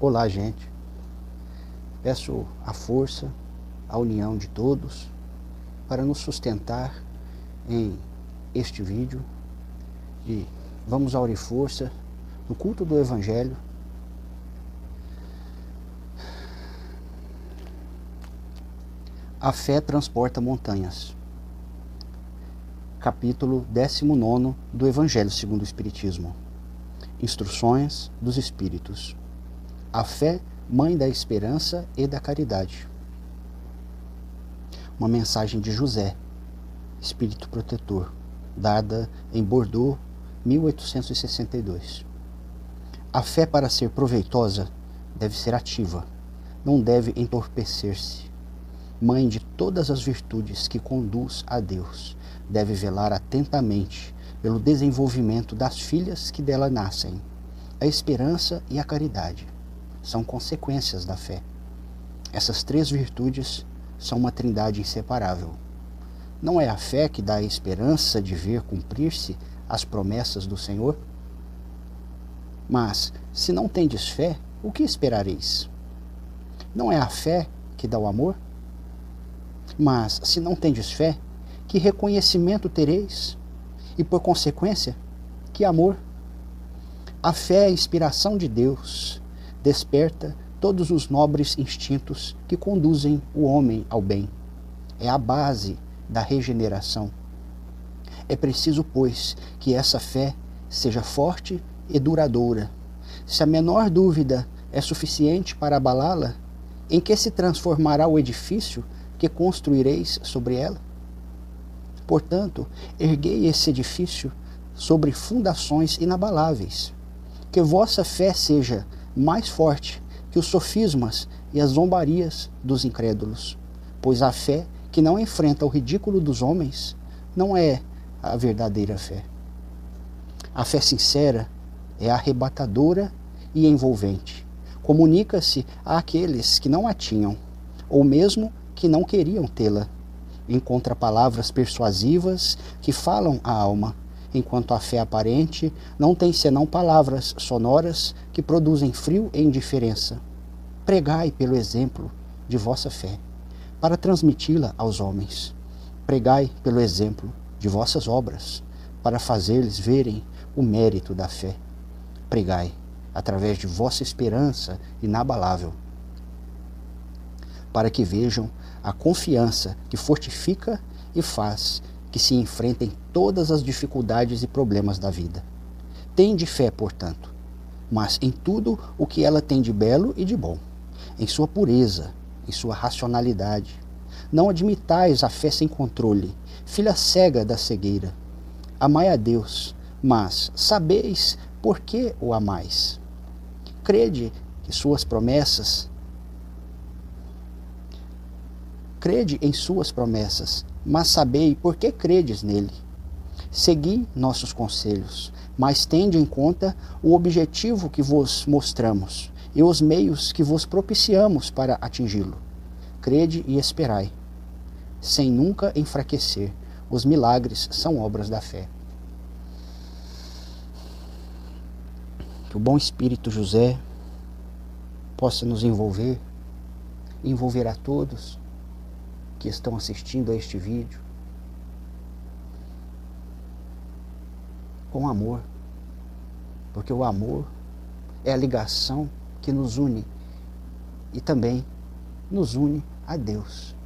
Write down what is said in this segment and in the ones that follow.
Olá, gente. Peço a força, a união de todos para nos sustentar em este vídeo e vamos unir força no culto do Evangelho. A fé transporta montanhas. Capítulo 19 do Evangelho segundo o Espiritismo. Instruções dos Espíritos. A fé, mãe da esperança e da caridade. Uma mensagem de José, Espírito Protetor, dada em Bordeaux, 1862. A fé, para ser proveitosa, deve ser ativa, não deve entorpecer-se. Mãe de todas as virtudes que conduz a Deus, deve velar atentamente pelo desenvolvimento das filhas que dela nascem. A esperança e a caridade são consequências da fé. Essas três virtudes são uma trindade inseparável. Não é a fé que dá a esperança de ver cumprir-se as promessas do Senhor? Mas, se não tendes fé, o que esperareis? Não é a fé que dá o amor? Mas, se não tendes fé, que reconhecimento tereis? E, por consequência, que amor? A fé é a inspiração de Deus, desperta todos os nobres instintos que conduzem o homem ao bem. É a base da regeneração. É preciso, pois, que essa fé seja forte e duradoura. Se a menor dúvida é suficiente para abalá-la, em que se transformará o edifício que construireis sobre ela? Portanto, erguei esse edifício sobre fundações inabaláveis. Que vossa fé seja mais forte que os sofismas e as zombarias dos incrédulos, pois a fé que não enfrenta o ridículo dos homens não é a verdadeira fé. A fé sincera é arrebatadora e envolvente. Comunica-se àqueles que não a tinham, ou mesmo que não queriam tê-la. Encontra palavras persuasivas que falam à alma, enquanto a fé aparente não tem senão palavras sonoras que produzem frio e indiferença. Pregai pelo exemplo de vossa fé, para transmiti-la aos homens. Pregai pelo exemplo de vossas obras, para fazer-lhes verem o mérito da fé. Pregai através de vossa esperança inabalável, para que vejam a confiança que fortifica e faz que se enfrentem todas as dificuldades e problemas da vida. Tende fé, portanto, mas em tudo o que ela tem de belo e de bom, em sua pureza, em sua racionalidade. Não admitais a fé sem controle, filha cega da cegueira. Amai a Deus, mas sabeis por que o amais. Crede que suas promessas crede em suas promessas, mas sabei por que credes nele. Segui nossos conselhos, mas tende em conta o objetivo que vos mostramos e os meios que vos propiciamos para atingi-lo. Crede e esperai, sem nunca enfraquecer. Os milagres são obras da fé. Que o bom Espírito José possa nos envolver, envolver a todos que estão assistindo a este vídeo. Com amor, porque o amor é a ligação que nos une e também nos une a Deus.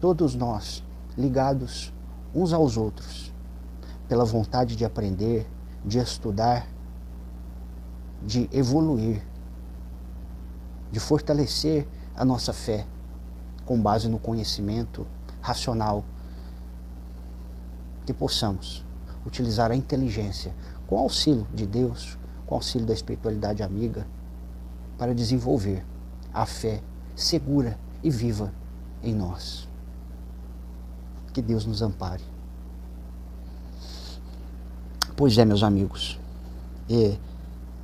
Todos nós ligados uns aos outros pela vontade de aprender, de estudar, de evoluir, de fortalecer a nossa fé com base no conhecimento racional, que possamos utilizar a inteligência com auxílio de Deus, com auxílio da espiritualidade amiga, para desenvolver a fé segura e viva em nós. Que Deus nos ampare. Pois é, meus amigos,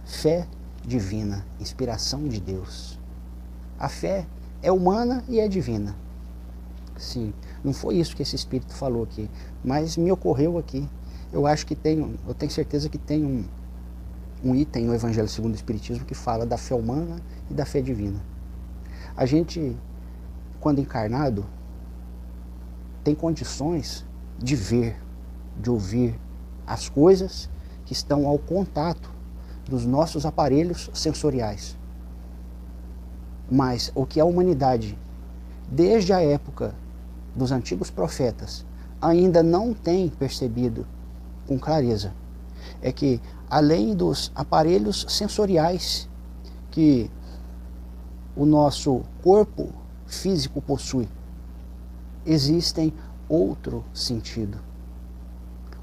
fé divina, inspiração de Deus. A fé é humana e é divina. Sim, não foi isso que esse espírito falou aqui, mas me ocorreu aqui. Eu acho que tem, eu tenho certeza que tem um, um item no Evangelho segundo o Espiritismo que fala da fé humana e da fé divina. A gente, quando encarnado, tem condições de ver, de ouvir as coisas que estão ao contato dos nossos aparelhos sensoriais. Mas o que a humanidade, desde a época dos antigos profetas, ainda não tem percebido com clareza é que, além dos aparelhos sensoriais que o nosso corpo físico possui, existem outro sentido,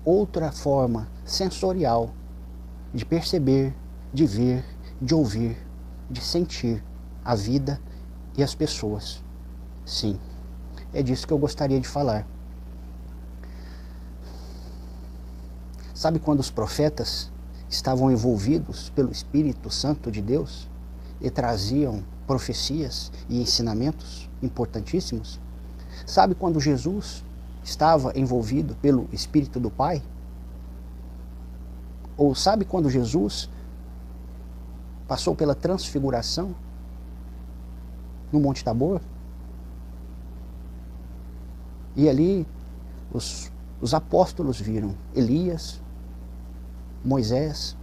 outra forma sensorial de perceber, de ver, de ouvir, de sentir a vida e as pessoas. Sim, é disso que eu gostaria de falar. Sabe quando os profetas estavam envolvidos pelo Espírito Santo de Deus e traziam profecias e ensinamentos importantíssimos? Sabe quando Jesus estava envolvido pelo Espírito do Pai? Ou sabe quando Jesus passou pela transfiguração no Monte Tabor? E ali os, os apóstolos viram Elias, Moisés.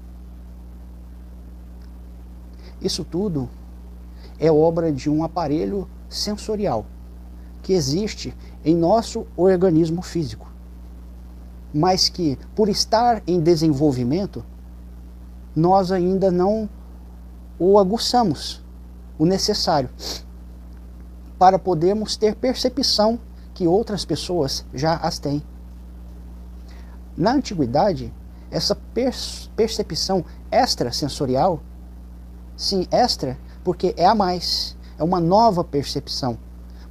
Isso tudo é obra de um aparelho sensorial que existe em nosso organismo físico, mas que, por estar em desenvolvimento, nós ainda não o aguçamos o necessário para podermos ter percepção que outras pessoas já as têm. Na antiguidade, essa percepção extrasensorial, sim, extra, porque é a mais, é uma nova percepção.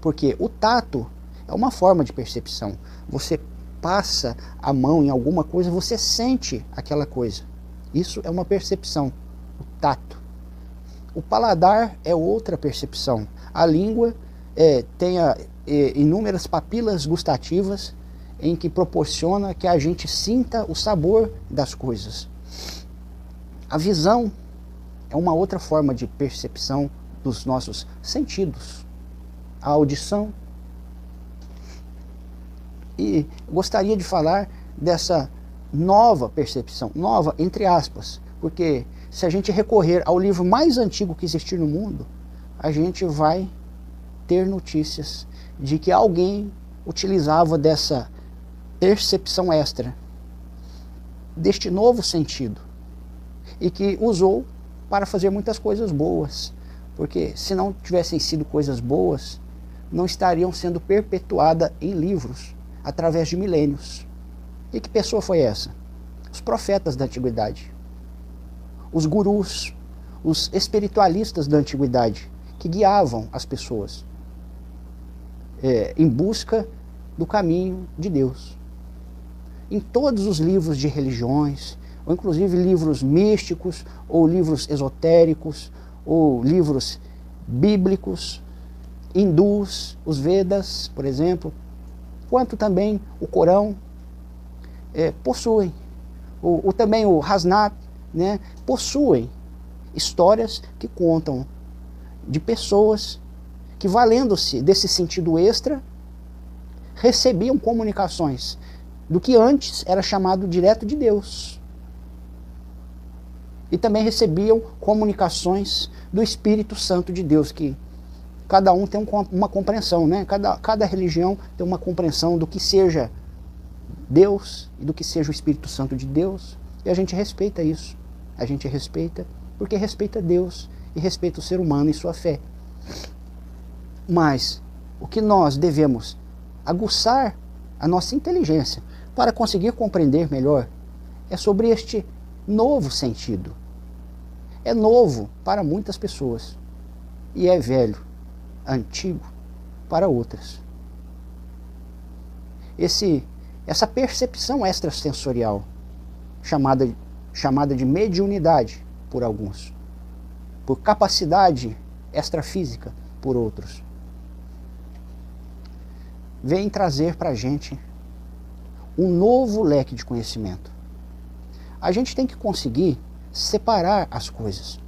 Porque o tato é uma forma de percepção. Você passa a mão em alguma coisa, você sente aquela coisa. Isso é uma percepção, o tato. O paladar é outra percepção. A língua é, tem a, é, inúmeras papilas gustativas em que proporciona que a gente sinta o sabor das coisas. A visão é uma outra forma de percepção dos nossos sentidos. A audição. E gostaria de falar dessa nova percepção, nova entre aspas, porque se a gente recorrer ao livro mais antigo que existir no mundo, a gente vai ter notícias de que alguém utilizava dessa percepção extra deste novo sentido e que usou para fazer muitas coisas boas, porque se não tivessem sido coisas boas, não estariam sendo perpetuadas em livros através de milênios. E que pessoa foi essa? Os profetas da antiguidade, os gurus, os espiritualistas da antiguidade, que guiavam as pessoas é, em busca do caminho de Deus. Em todos os livros de religiões, ou inclusive livros místicos, ou livros esotéricos, ou livros bíblicos, hindus, os Vedas, por exemplo, quanto também o Corão é, possuem, o, o, também o Hasnat, né, possuem histórias que contam de pessoas que, valendo-se desse sentido extra, recebiam comunicações do que antes era chamado direto de Deus. E também recebiam comunicações do Espírito Santo de Deus, que cada um tem uma compreensão, né? Cada, cada religião tem uma compreensão do que seja Deus e do que seja o Espírito Santo de Deus. E a gente respeita isso. A gente respeita porque respeita Deus e respeita o ser humano e sua fé. Mas o que nós devemos aguçar a nossa inteligência para conseguir compreender melhor é sobre este novo sentido. É novo para muitas pessoas e é velho, antigo para outras. Esse, essa percepção extrasensorial, chamada, chamada de mediunidade por alguns, por capacidade extrafísica por outros, vem trazer para a gente um novo leque de conhecimento. A gente tem que conseguir separar as coisas.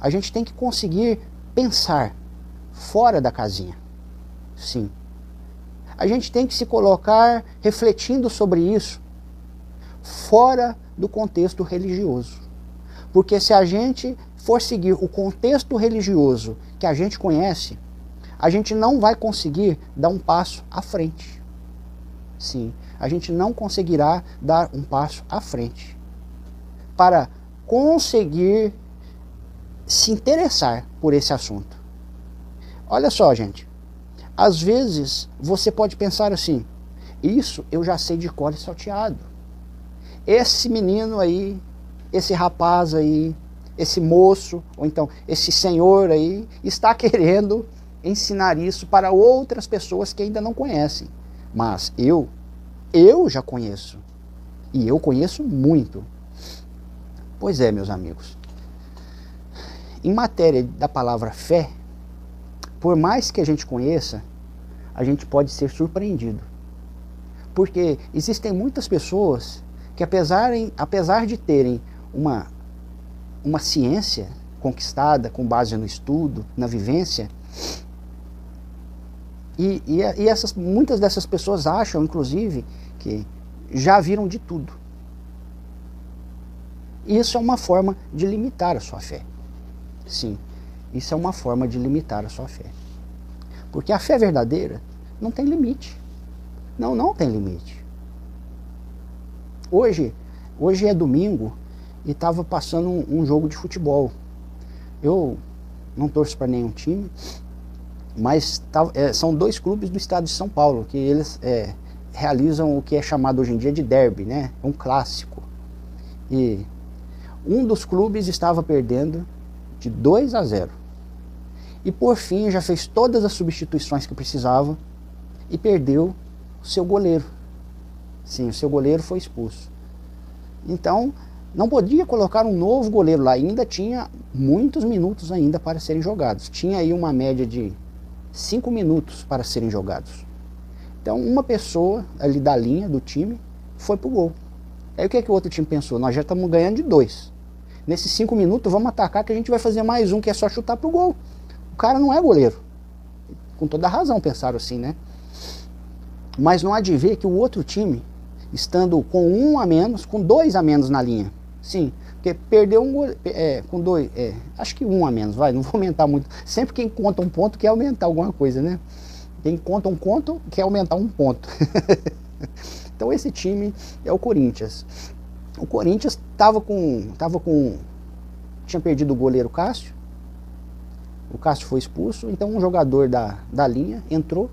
A gente tem que conseguir pensar fora da casinha. Sim. A gente tem que se colocar refletindo sobre isso fora do contexto religioso. Porque se a gente for seguir o contexto religioso que a gente conhece, a gente não vai conseguir dar um passo à frente. Sim, a gente não conseguirá dar um passo à frente para conseguir se interessar por esse assunto. Olha só, gente. Às vezes você pode pensar assim: isso eu já sei de cor e salteado. Esse menino aí, esse rapaz aí, esse moço, ou então esse senhor aí, está querendo ensinar isso para outras pessoas que ainda não conhecem. Mas eu, eu já conheço. E eu conheço muito. Pois é, meus amigos. Em matéria da palavra fé, por mais que a gente conheça, a gente pode ser surpreendido. Porque existem muitas pessoas que, apesar, apesar de terem uma, uma ciência conquistada com base no estudo, na vivência, e, e, e essas, muitas dessas pessoas acham, inclusive, que já viram de tudo. Isso é uma forma de limitar a sua fé. Sim, isso é uma forma de limitar a sua fé. Porque a fé verdadeira não tem limite. Não, não tem limite. Hoje, hoje é domingo e estava passando um, um, jogo de futebol. Eu não torço para nenhum time, mas tá, é, são dois clubes do estado de São Paulo que eles é, realizam o que é chamado hoje em dia de derby, né? Um clássico. E um dos clubes estava perdendo de 2 a 0. E por fim já fez todas as substituições que precisava e perdeu o seu goleiro. Sim, o seu goleiro foi expulso. Então, não podia colocar um novo goleiro lá, ainda tinha muitos minutos ainda para serem jogados. Tinha aí uma média de cinco minutos para serem jogados. Então, uma pessoa ali da linha do time foi pro gol. Aí o que, é que o outro time pensou? Nós já estamos ganhando de dois. Nesses cinco minutos, vamos atacar que a gente vai fazer mais um, que é só chutar pro gol. O cara não é goleiro. Com toda razão pensaram assim, né? Mas não há de ver que o outro time, estando com um a menos, com dois a menos na linha. Sim, porque perdeu um é, com dois, é, acho que um a menos, vai, não vou aumentar muito. Sempre quem conta um ponto quer aumentar alguma coisa, né? Quem conta um ponto quer aumentar um ponto. então esse time é o Corinthians. O Corinthians estava com, tava com, tinha perdido o goleiro Cássio. O Cássio foi expulso, então um jogador da, da linha entrou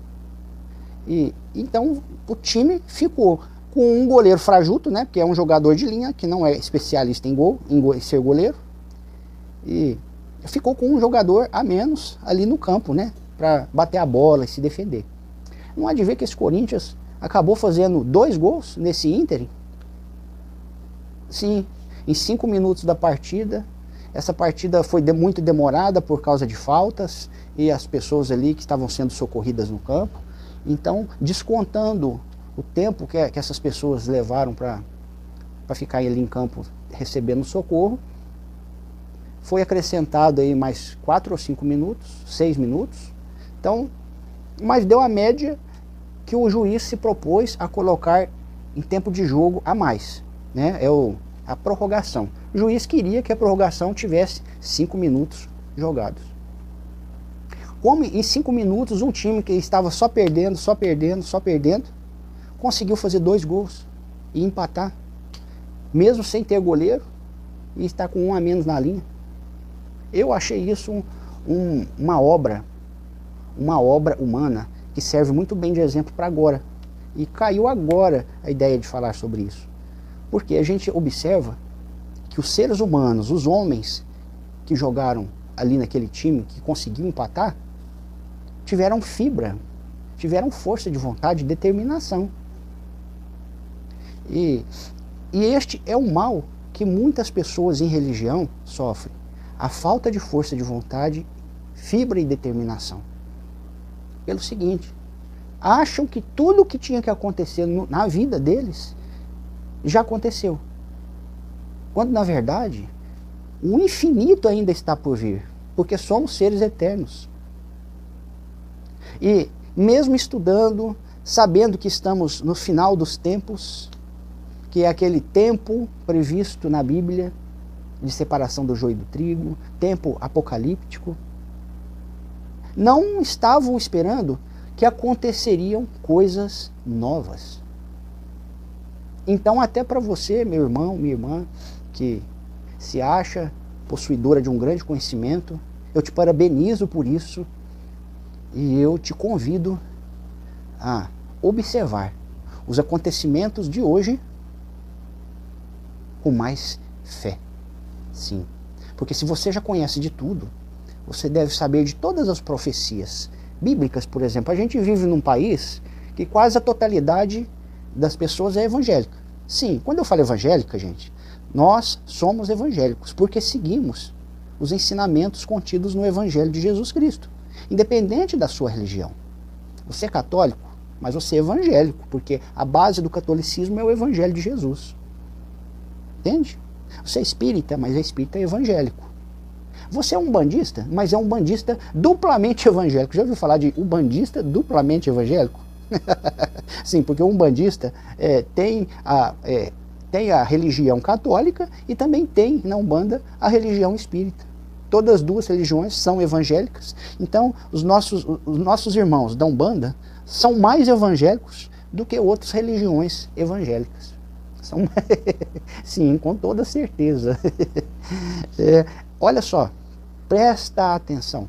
e então o time ficou com um goleiro frajuto, né? Porque é um jogador de linha que não é especialista em gol, em, go, em ser goleiro. E ficou com um jogador a menos ali no campo, né? Para bater a bola e se defender. Não há de ver que esse Corinthians acabou fazendo dois gols nesse Inter. Sim, em cinco minutos da partida. Essa partida foi de, muito demorada por causa de faltas e as pessoas ali que estavam sendo socorridas no campo. Então, descontando o tempo que, que essas pessoas levaram para ficar ali em campo recebendo socorro, foi acrescentado aí mais quatro ou cinco minutos, seis minutos. Então, mas deu a média que o juiz se propôs a colocar em tempo de jogo a mais, né? É o, a prorrogação. O juiz queria que a prorrogação tivesse cinco minutos jogados. Como em cinco minutos um time que estava só perdendo, só perdendo, só perdendo, conseguiu fazer dois gols e empatar, mesmo sem ter goleiro e estar com um a menos na linha. Eu achei isso um, um, uma obra, uma obra humana que serve muito bem de exemplo para agora. E caiu agora a ideia de falar sobre isso. Porque a gente observa que os seres humanos, os homens que jogaram ali naquele time, que conseguiu empatar, tiveram fibra, tiveram força de vontade, determinação. E, e este é o mal que muitas pessoas em religião sofrem: a falta de força de vontade, fibra e determinação. Pelo seguinte, acham que tudo o que tinha que acontecer no, na vida deles já aconteceu. Quando na verdade o infinito ainda está por vir, porque somos seres eternos. E mesmo estudando, sabendo que estamos no final dos tempos, que é aquele tempo previsto na Bíblia de separação do joio e do trigo, tempo apocalíptico, não estavam esperando que aconteceriam coisas novas. Então, até para você, meu irmão, minha irmã, que se acha possuidora de um grande conhecimento, eu te parabenizo por isso e eu te convido a observar os acontecimentos de hoje com mais fé. Sim. Porque se você já conhece de tudo, você deve saber de todas as profecias bíblicas, por exemplo. A gente vive num país que quase a totalidade das pessoas é evangélica. Sim, quando eu falo evangélica, gente, nós somos evangélicos porque seguimos os ensinamentos contidos no Evangelho de Jesus Cristo, independente da sua religião. Você é católico, mas você é evangélico, porque a base do catolicismo é o Evangelho de Jesus. Entende? Você é espírita, mas é espírita evangélico. Você é um bandista, mas é um bandista duplamente evangélico. Já ouviu falar de um bandista duplamente evangélico? Sim, porque um bandista é, tem, a, é, tem a religião católica e também tem na Umbanda a religião espírita. Todas as duas religiões são evangélicas. Então, os nossos, os nossos irmãos da Umbanda são mais evangélicos do que outras religiões evangélicas. São, sim, com toda certeza. É, olha só, presta atenção.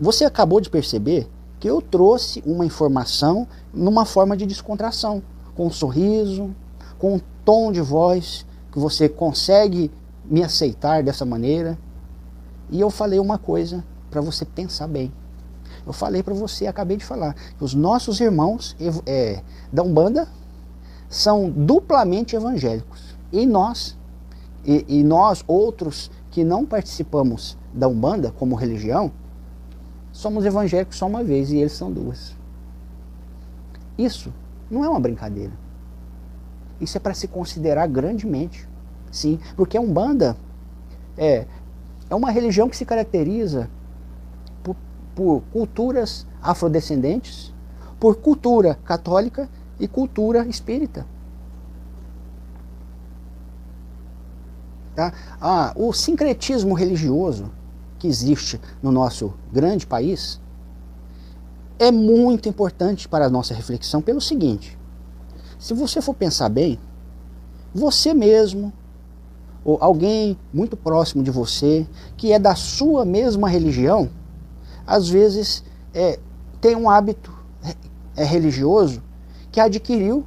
Você acabou de perceber que eu trouxe uma informação numa forma de descontração, com um sorriso, com um tom de voz que você consegue me aceitar dessa maneira. E eu falei uma coisa para você pensar bem. Eu falei para você, acabei de falar, que os nossos irmãos é, da Umbanda são duplamente evangélicos. E nós, e, e nós outros que não participamos da Umbanda como religião, somos evangélicos só uma vez e eles são duas. Isso não é uma brincadeira. Isso é para se considerar grandemente. Sim, porque a Umbanda é, é uma religião que se caracteriza por, por culturas afrodescendentes, por cultura católica e cultura espírita. Tá? Ah, o sincretismo religioso que existe no nosso grande país é muito importante para a nossa reflexão pelo seguinte: se você for pensar bem, você mesmo, ou alguém muito próximo de você, que é da sua mesma religião, às vezes é, tem um hábito é, religioso que adquiriu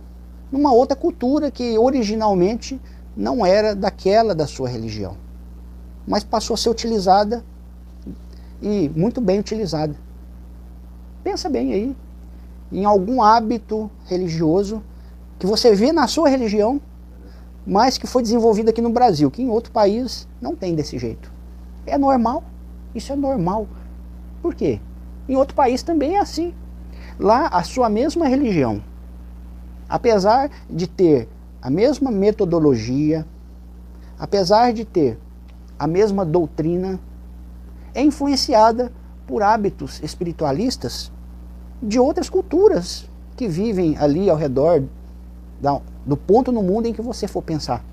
numa outra cultura que originalmente não era daquela da sua religião, mas passou a ser utilizada e muito bem utilizada. Pensa bem aí, em algum hábito religioso que você vê na sua religião, mas que foi desenvolvido aqui no Brasil, que em outro país não tem desse jeito. É normal, isso é normal. Por quê? Em outro país também é assim. Lá, a sua mesma religião apesar de ter a mesma metodologia, apesar de ter a mesma doutrina, é influenciada por hábitos espiritualistas de outras culturas que vivem ali ao redor do ponto no mundo em que você for pensar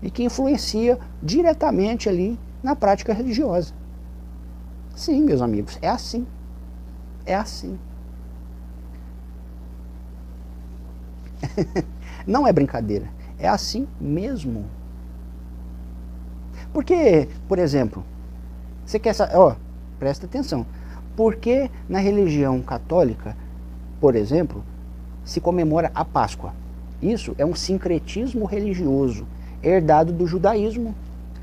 e que influencia diretamente ali na prática religiosa. Sim, meus amigos, é assim. É assim. Não é brincadeira. É assim mesmo. Porque, por exemplo, você quer saber, ó, presta atenção. Porque na religião católica, por exemplo, se comemora a Páscoa? Isso é um sincretismo religioso herdado do judaísmo.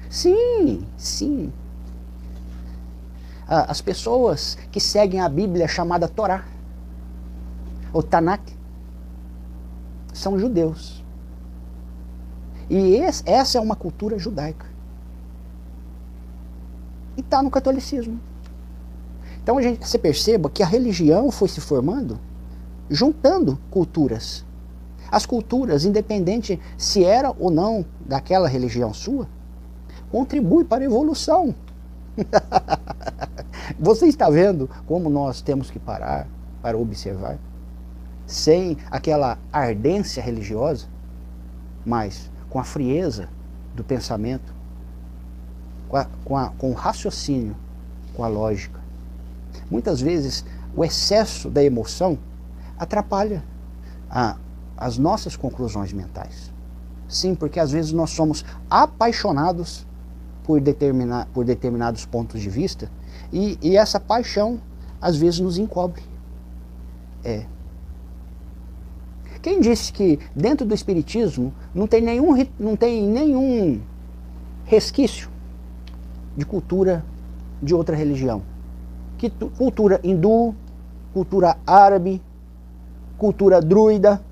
Sim, sim. As pessoas que seguem a Bíblia chamada Torá, ou Tanakh, são judeus. E esse, essa é uma cultura judaica. E está no catolicismo. Então a gente, você perceba que a religião foi se formando juntando culturas. As culturas, independente se era ou não daquela religião sua, contribui para a evolução. Você está vendo como nós temos que parar para observar? Sem aquela ardência religiosa, mas com a frieza do pensamento, com, a, com, a, com o raciocínio, com a lógica. Muitas vezes o excesso da emoção atrapalha a, as nossas conclusões mentais. Sim, porque às vezes nós somos apaixonados por, determinar, por determinados pontos de vista e, e essa paixão às vezes nos encobre. É. Quem disse que dentro do Espiritismo não tem nenhum, não tem nenhum resquício de cultura de outra religião? Que cultura hindu, cultura árabe, cultura druida.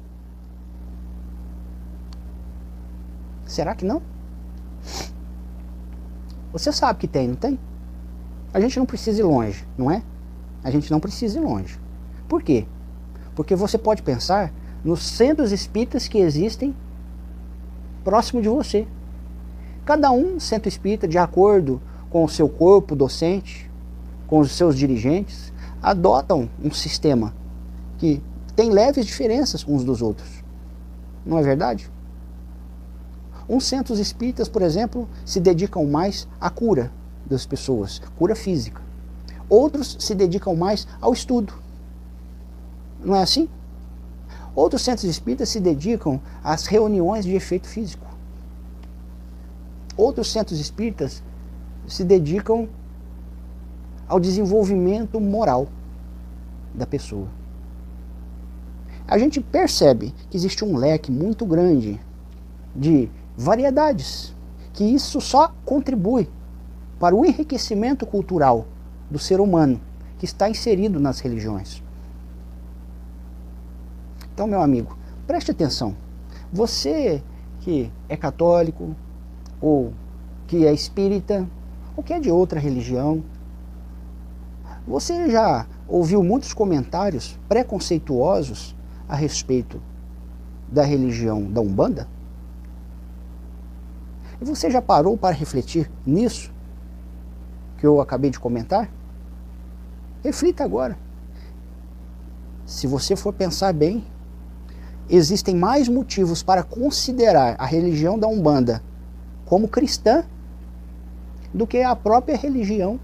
Será que não? Você sabe que tem, não tem? A gente não precisa ir longe, não é? A gente não precisa ir longe. Por quê? Porque você pode pensar nos centros espíritas que existem próximo de você. Cada um centro espírita, de acordo com o seu corpo docente, com os seus dirigentes, adotam um sistema que tem leves diferenças uns dos outros. Não é verdade? Uns centros espíritas, por exemplo, se dedicam mais à cura das pessoas, cura física. Outros se dedicam mais ao estudo. Não é assim? Outros centros espíritas se dedicam às reuniões de efeito físico. Outros centros espíritas se dedicam ao desenvolvimento moral da pessoa. A gente percebe que existe um leque muito grande de variedades, que isso só contribui para o enriquecimento cultural do ser humano que está inserido nas religiões. Então, meu amigo, preste atenção. Você que é católico, ou que é espírita, ou que é de outra religião, você já ouviu muitos comentários preconceituosos a respeito da religião da Umbanda? E você já parou para refletir nisso que eu acabei de comentar? Reflita agora. Se você for pensar bem, existem mais motivos para considerar a religião da Umbanda como cristã do que a própria religião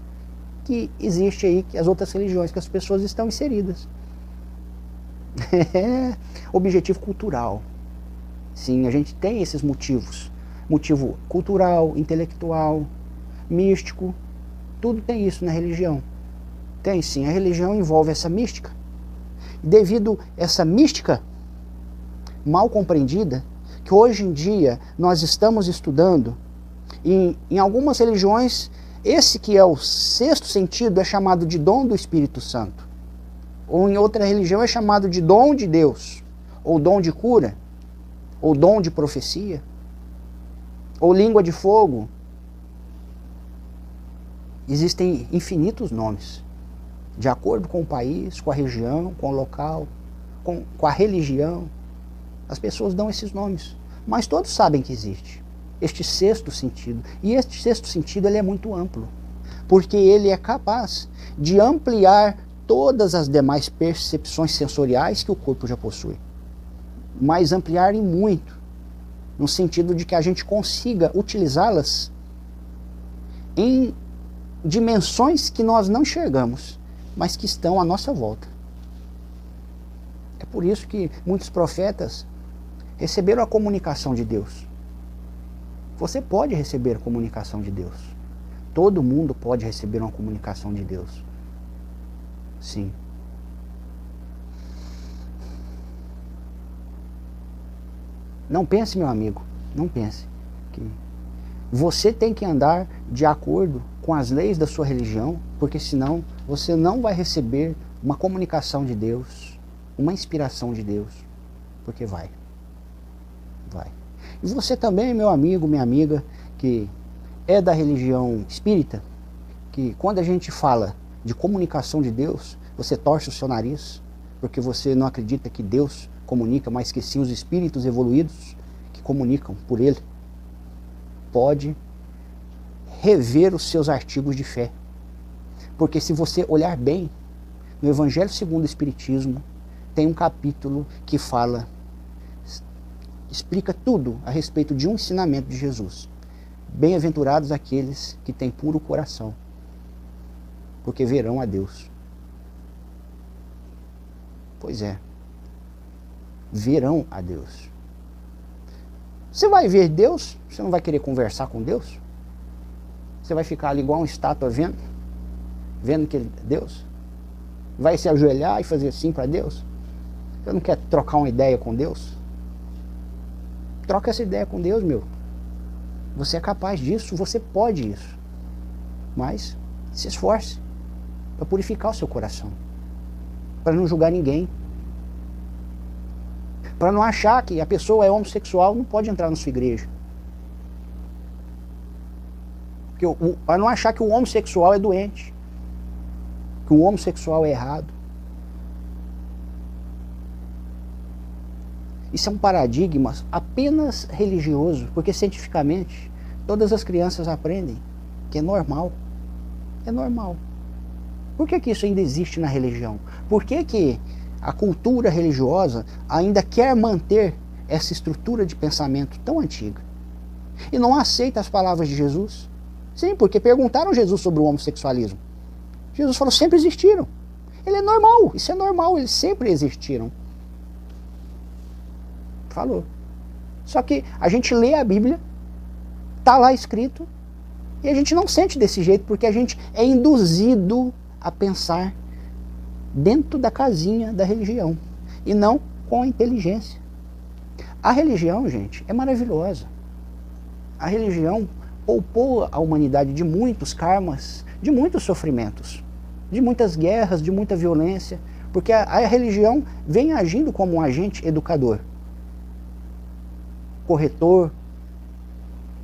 que existe aí, que as outras religiões que as pessoas estão inseridas. Objetivo cultural. Sim, a gente tem esses motivos. Motivo cultural, intelectual, místico, tudo tem isso na religião. Tem sim, a religião envolve essa mística. Devido a essa mística mal compreendida, que hoje em dia nós estamos estudando, e em algumas religiões, esse que é o sexto sentido é chamado de dom do Espírito Santo. Ou em outra religião é chamado de dom de Deus, ou dom de cura, ou dom de profecia, ou língua de fogo. Existem infinitos nomes, de acordo com o país, com a região, com o local, com, com a religião. As pessoas dão esses nomes, mas todos sabem que existe este sexto sentido. E este sexto sentido ele é muito amplo, porque ele é capaz de ampliar todas as demais percepções sensoriais que o corpo já possui. Mas ampliar em muito, no sentido de que a gente consiga utilizá-las em dimensões que nós não enxergamos, mas que estão à nossa volta. É por isso que muitos profetas receberam a comunicação de Deus. Você pode receber a comunicação de Deus. Todo mundo pode receber uma comunicação de Deus. Sim. Não pense, meu amigo, não pense que você tem que andar de acordo com as leis da sua religião, porque senão você não vai receber uma comunicação de Deus, uma inspiração de Deus, porque vai. Vai. E você também, meu amigo, minha amiga, que é da religião espírita, que quando a gente fala de comunicação de Deus, você torce o seu nariz, porque você não acredita que Deus comunica, mas que sim os espíritos evoluídos que comunicam por Ele. Pode rever os seus artigos de fé. Porque se você olhar bem, no Evangelho segundo o Espiritismo, tem um capítulo que fala, explica tudo a respeito de um ensinamento de Jesus. Bem-aventurados aqueles que têm puro coração, porque verão a Deus. Pois é, verão a Deus. Você vai ver Deus, você não vai querer conversar com Deus? Você vai ficar ali igual uma estátua vendo, vendo que ele é Deus? Vai se ajoelhar e fazer assim para Deus? Você não quer trocar uma ideia com Deus? Troca essa ideia com Deus, meu. Você é capaz disso, você pode isso. Mas se esforce para purificar o seu coração, para não julgar ninguém, para não achar que a pessoa é homossexual não pode entrar na sua igreja. Para não achar que o homossexual é doente, que o homossexual é errado. Isso é um paradigma apenas religioso, porque cientificamente todas as crianças aprendem que é normal. É normal. Por que, que isso ainda existe na religião? Por que, que a cultura religiosa ainda quer manter essa estrutura de pensamento tão antiga? E não aceita as palavras de Jesus? Sim, porque perguntaram Jesus sobre o homossexualismo. Jesus falou: sempre existiram. Ele é normal, isso é normal, eles sempre existiram. Falou. Só que a gente lê a Bíblia, está lá escrito, e a gente não sente desse jeito, porque a gente é induzido a pensar dentro da casinha da religião e não com a inteligência. A religião, gente, é maravilhosa. A religião poupou a humanidade de muitos karmas, de muitos sofrimentos, de muitas guerras, de muita violência, porque a, a religião vem agindo como um agente educador corretor,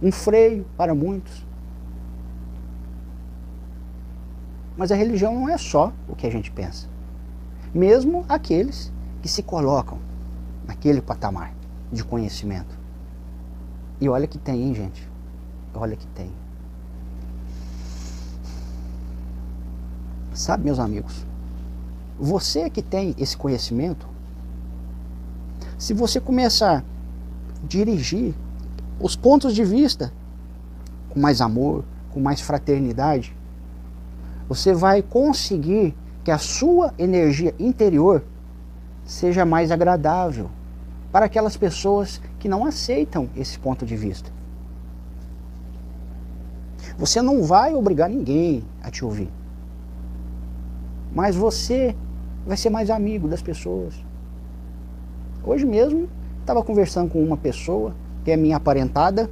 um freio para muitos. Mas a religião não é só o que a gente pensa. Mesmo aqueles que se colocam naquele patamar de conhecimento. E olha que tem, hein, gente? Olha que tem. Sabe, meus amigos, você que tem esse conhecimento, se você começar dirigir os pontos de vista com mais amor, com mais fraternidade, você vai conseguir que a sua energia interior seja mais agradável para aquelas pessoas que não aceitam esse ponto de vista. Você não vai obrigar ninguém a te ouvir, mas você vai ser mais amigo das pessoas. Hoje mesmo Estava conversando com uma pessoa que é minha aparentada.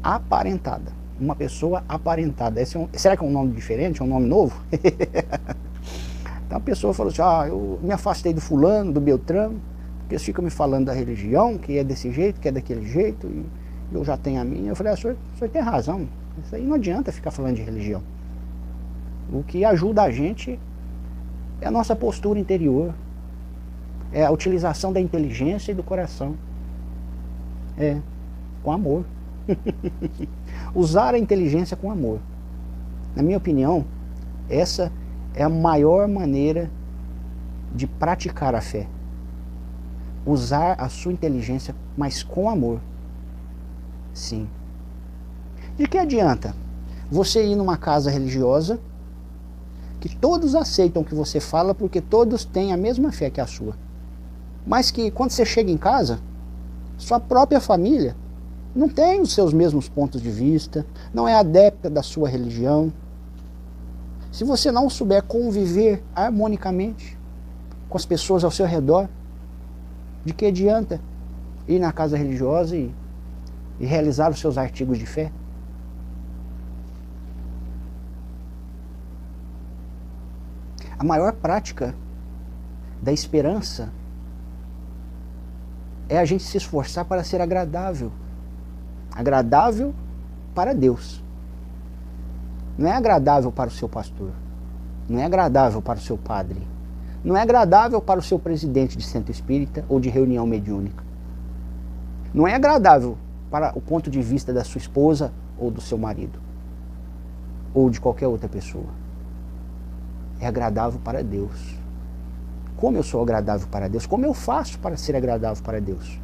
Aparentada. Uma pessoa aparentada. É um, será que é um nome diferente? É um nome novo? então a pessoa falou assim: Ah, eu me afastei do fulano, do Beltrano, porque eles ficam me falando da religião, que é desse jeito, que é daquele jeito, e eu já tenho a minha. Eu falei: ah, o, senhor, o senhor tem razão. Isso aí não adianta ficar falando de religião. O que ajuda a gente é a nossa postura interior, é a utilização da inteligência e do coração. É, com amor. Usar a inteligência com amor. Na minha opinião, essa é a maior maneira de praticar a fé. Usar a sua inteligência, mas com amor. Sim. De que adianta você ir numa casa religiosa que todos aceitam o que você fala porque todos têm a mesma fé que a sua? Mas que quando você chega em casa, sua própria família não tem os seus mesmos pontos de vista, não é adepta da sua religião. Se você não souber conviver harmonicamente com as pessoas ao seu redor, de que adianta ir na casa religiosa e, e realizar os seus artigos de fé? A maior prática da esperança é a gente se esforçar para ser agradável. Agradável para Deus. Não é agradável para o seu pastor. Não é agradável para o seu padre. Não é agradável para o seu presidente de centro espírita ou de reunião mediúnica. Não é agradável para o ponto de vista da sua esposa ou do seu marido, ou de qualquer outra pessoa. É agradável para Deus. Como eu sou agradável para Deus? Como eu faço para ser agradável para Deus?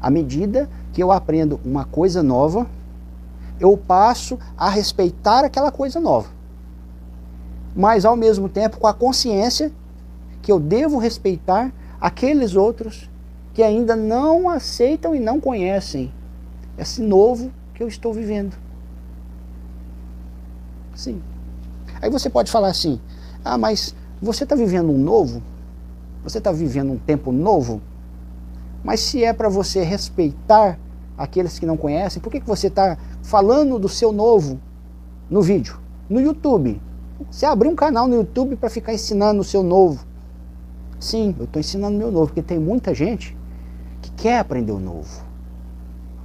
À medida que eu aprendo uma coisa nova, eu passo a respeitar aquela coisa nova. Mas ao mesmo tempo com a consciência que eu devo respeitar aqueles outros que ainda não aceitam e não conhecem esse novo que eu estou vivendo. Sim. Aí você pode falar assim: ah, mas você está vivendo um novo? Você está vivendo um tempo novo? Mas se é para você respeitar aqueles que não conhecem, por que, que você está falando do seu novo no vídeo? No YouTube. Você abriu um canal no YouTube para ficar ensinando o seu novo. Sim, eu estou ensinando o meu novo, porque tem muita gente que quer aprender o novo.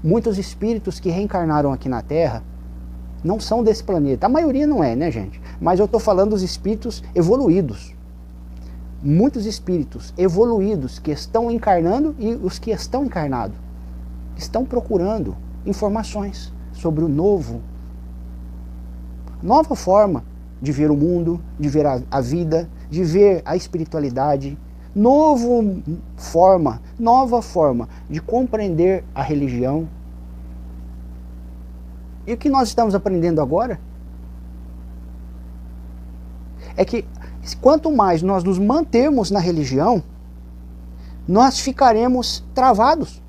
Muitos espíritos que reencarnaram aqui na Terra não são desse planeta. A maioria não é, né, gente? Mas eu estou falando dos espíritos evoluídos. Muitos espíritos evoluídos que estão encarnando e os que estão encarnados estão procurando informações sobre o novo. Nova forma de ver o mundo, de ver a, a vida, de ver a espiritualidade, novo forma, nova forma de compreender a religião. E o que nós estamos aprendendo agora é que quanto mais nós nos mantermos na religião, nós ficaremos travados.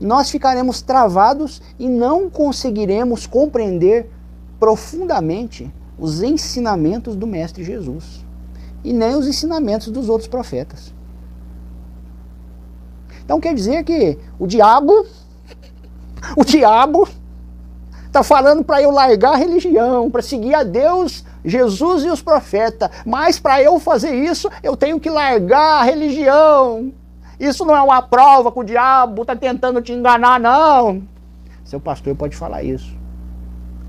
Nós ficaremos travados e não conseguiremos compreender profundamente os ensinamentos do Mestre Jesus e nem os ensinamentos dos outros profetas. Então quer dizer que o diabo, o diabo está falando para eu largar a religião, para seguir a Deus, Jesus e os profetas. Mas para eu fazer isso, eu tenho que largar a religião. Isso não é uma prova que o diabo está tentando te enganar, não. Seu pastor pode falar isso.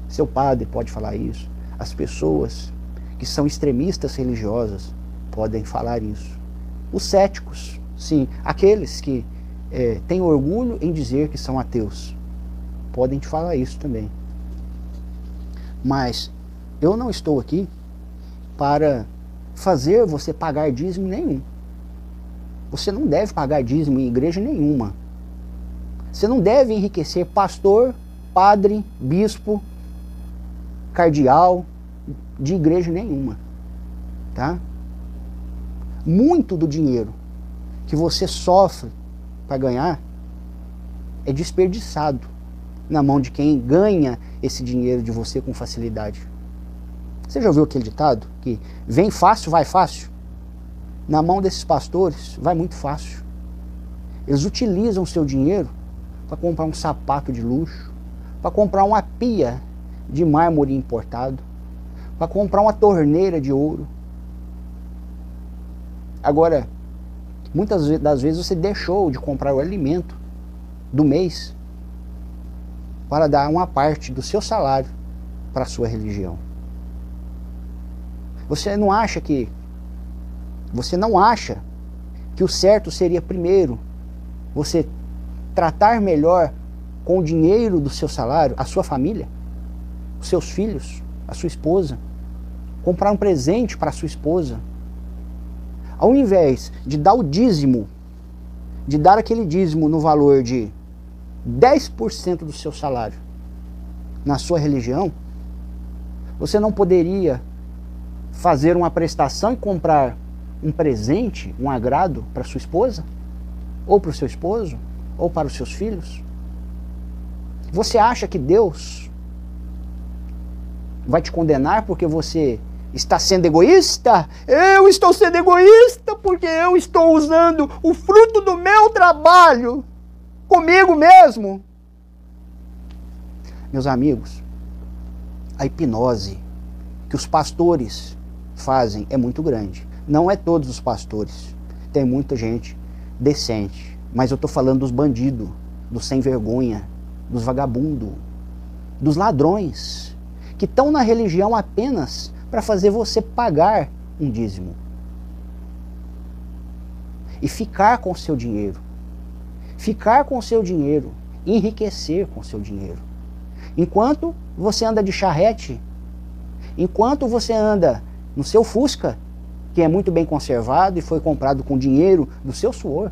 Seu padre pode falar isso. As pessoas que são extremistas religiosas podem falar isso. Os céticos, sim, aqueles que é, têm orgulho em dizer que são ateus, podem te falar isso também. Mas eu não estou aqui para fazer você pagar dízimo nenhum. Você não deve pagar dízimo em igreja nenhuma. Você não deve enriquecer pastor, padre, bispo, cardeal, de igreja nenhuma. Tá? Muito do dinheiro que você sofre para ganhar é desperdiçado na mão de quem ganha esse dinheiro de você com facilidade. Você já ouviu aquele ditado que vem fácil, vai fácil? Na mão desses pastores vai muito fácil. Eles utilizam o seu dinheiro para comprar um sapato de luxo, para comprar uma pia de mármore importado, para comprar uma torneira de ouro. Agora, muitas das vezes você deixou de comprar o alimento do mês para dar uma parte do seu salário para a sua religião. Você não acha que você não acha que o certo seria primeiro você tratar melhor com o dinheiro do seu salário a sua família, os seus filhos, a sua esposa, comprar um presente para a sua esposa. Ao invés de dar o dízimo, de dar aquele dízimo no valor de 10% do seu salário na sua religião, você não poderia fazer uma prestação e comprar um presente, um agrado para sua esposa? Ou para o seu esposo? Ou para os seus filhos? Você acha que Deus vai te condenar porque você está sendo egoísta? Eu estou sendo egoísta porque eu estou usando o fruto do meu trabalho comigo mesmo. Meus amigos, a hipnose que os pastores fazem é muito grande. Não é todos os pastores. Tem muita gente decente. Mas eu estou falando dos bandidos, dos sem vergonha, dos vagabundos, dos ladrões, que estão na religião apenas para fazer você pagar um dízimo e ficar com o seu dinheiro. Ficar com o seu dinheiro enriquecer com seu dinheiro. Enquanto você anda de charrete, enquanto você anda no seu Fusca, que é muito bem conservado e foi comprado com dinheiro do seu suor,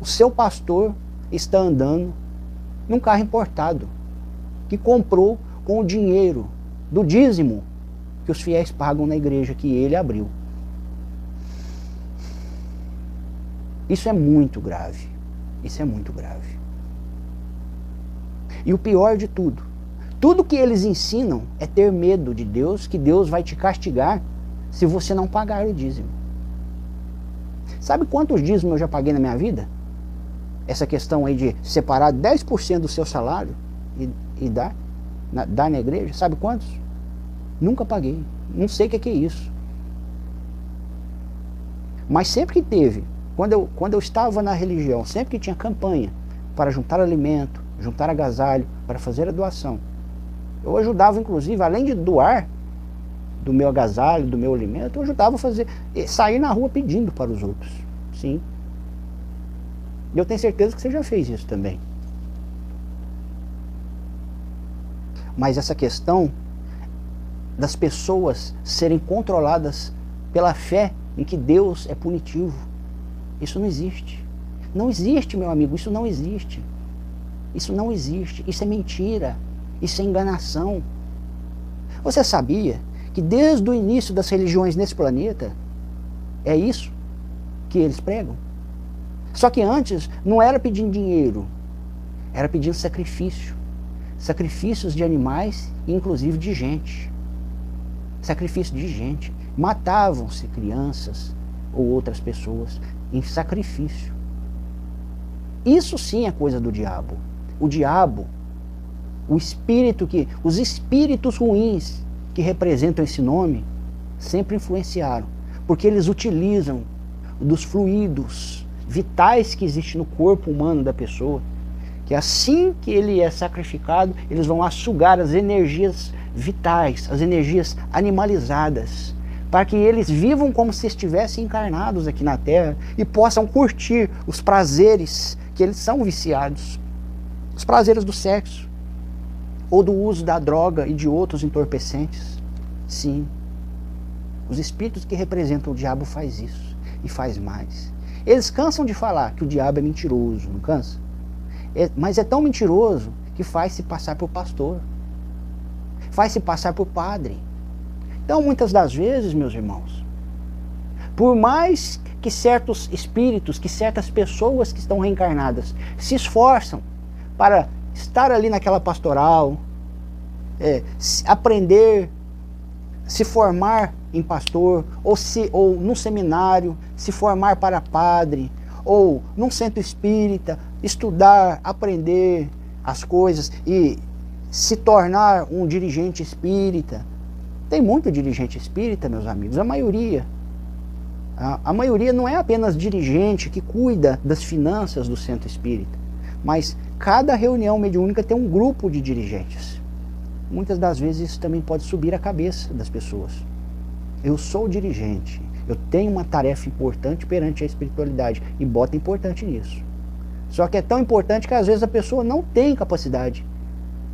o seu pastor está andando num carro importado, que comprou com o dinheiro do dízimo que os fiéis pagam na igreja que ele abriu. Isso é muito grave. Isso é muito grave. E o pior de tudo, tudo que eles ensinam é ter medo de Deus, que Deus vai te castigar se você não pagar o dízimo. Sabe quantos dízimos eu já paguei na minha vida? Essa questão aí de separar 10% do seu salário e, e dar, na, dar na igreja, sabe quantos? Nunca paguei. Não sei o que é, que é isso. Mas sempre que teve, quando eu, quando eu estava na religião, sempre que tinha campanha para juntar alimento, juntar agasalho, para fazer a doação, eu ajudava, inclusive, além de doar do meu agasalho, do meu alimento, eu ajudava a fazer, sair na rua pedindo para os outros. Sim. E eu tenho certeza que você já fez isso também. Mas essa questão das pessoas serem controladas pela fé em que Deus é punitivo. Isso não existe. Não existe, meu amigo, isso não existe. Isso não existe. Isso é mentira. Isso é enganação. Você sabia que desde o início das religiões nesse planeta é isso que eles pregam? Só que antes não era pedindo dinheiro, era pedindo sacrifício. Sacrifícios de animais, inclusive de gente sacrifício de gente. Matavam-se crianças ou outras pessoas em sacrifício. Isso sim é coisa do diabo. O diabo, o espírito que, os espíritos ruins que representam esse nome, sempre influenciaram, porque eles utilizam dos fluidos vitais que existem no corpo humano da pessoa, que assim que ele é sacrificado, eles vão lá sugar as energias vitais, as energias animalizadas, para que eles vivam como se estivessem encarnados aqui na Terra e possam curtir os prazeres que eles são viciados, os prazeres do sexo ou do uso da droga e de outros entorpecentes. Sim, os espíritos que representam o diabo faz isso e faz mais. Eles cansam de falar que o diabo é mentiroso, não cansa? É, mas é tão mentiroso que faz se passar por pastor faz se passar por padre. Então, muitas das vezes, meus irmãos, por mais que certos espíritos, que certas pessoas que estão reencarnadas se esforçam para estar ali naquela pastoral, é, aprender, se formar em pastor, ou, se, ou num seminário, se formar para padre, ou num centro espírita, estudar, aprender as coisas e se tornar um dirigente espírita. Tem muito dirigente espírita, meus amigos, a maioria. A, a maioria não é apenas dirigente que cuida das finanças do centro espírita, mas cada reunião mediúnica tem um grupo de dirigentes. Muitas das vezes isso também pode subir a cabeça das pessoas. Eu sou dirigente, eu tenho uma tarefa importante perante a espiritualidade e bota importante nisso. Só que é tão importante que às vezes a pessoa não tem capacidade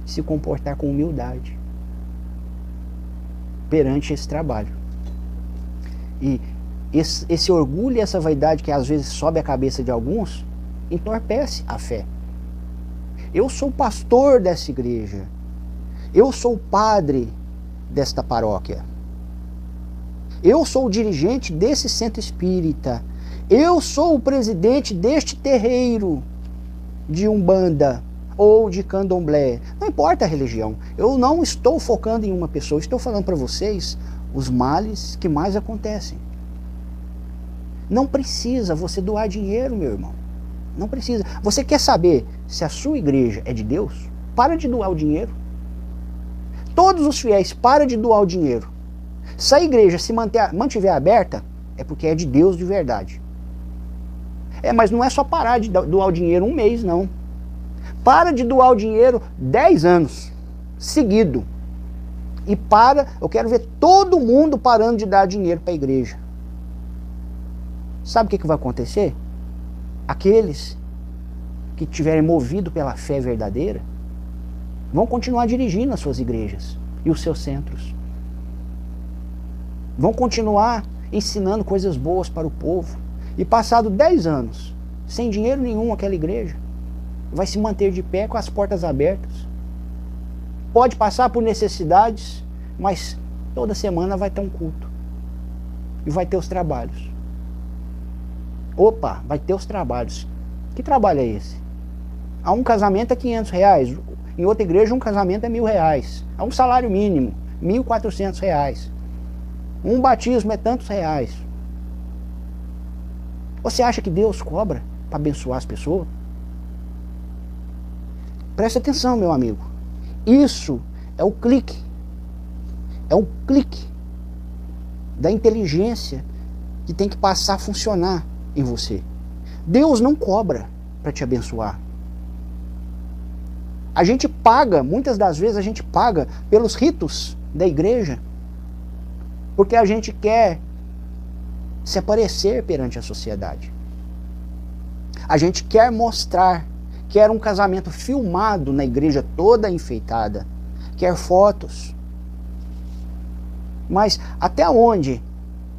se comportar com humildade perante esse trabalho. E esse, esse orgulho e essa vaidade que às vezes sobe a cabeça de alguns entorpece a fé. Eu sou pastor dessa igreja. Eu sou padre desta paróquia. Eu sou o dirigente desse centro espírita. Eu sou o presidente deste terreiro de Umbanda ou de candomblé. Não importa a religião. Eu não estou focando em uma pessoa, estou falando para vocês os males que mais acontecem. Não precisa você doar dinheiro, meu irmão. Não precisa. Você quer saber se a sua igreja é de Deus? Para de doar o dinheiro. Todos os fiéis, para de doar o dinheiro. Se a igreja se manter, mantiver aberta, é porque é de Deus de verdade. É, mas não é só parar de doar o dinheiro um mês, não. Para de doar o dinheiro 10 anos seguido. E para, eu quero ver todo mundo parando de dar dinheiro para a igreja. Sabe o que, que vai acontecer? Aqueles que estiverem movidos pela fé verdadeira, vão continuar dirigindo as suas igrejas e os seus centros. Vão continuar ensinando coisas boas para o povo. E passado 10 anos, sem dinheiro nenhum aquela igreja, vai se manter de pé com as portas abertas. Pode passar por necessidades, mas toda semana vai ter um culto. E vai ter os trabalhos. Opa, vai ter os trabalhos. Que trabalho é esse? A um casamento é 500 reais. Em outra igreja, um casamento é mil reais. A um salário mínimo, 1.400 reais. Um batismo é tantos reais. Você acha que Deus cobra para abençoar as pessoas? Preste atenção, meu amigo. Isso é o clique. É o clique da inteligência que tem que passar a funcionar em você. Deus não cobra para te abençoar. A gente paga, muitas das vezes a gente paga pelos ritos da igreja, porque a gente quer se aparecer perante a sociedade. A gente quer mostrar, quer um casamento filmado na igreja toda enfeitada, quer fotos. Mas até onde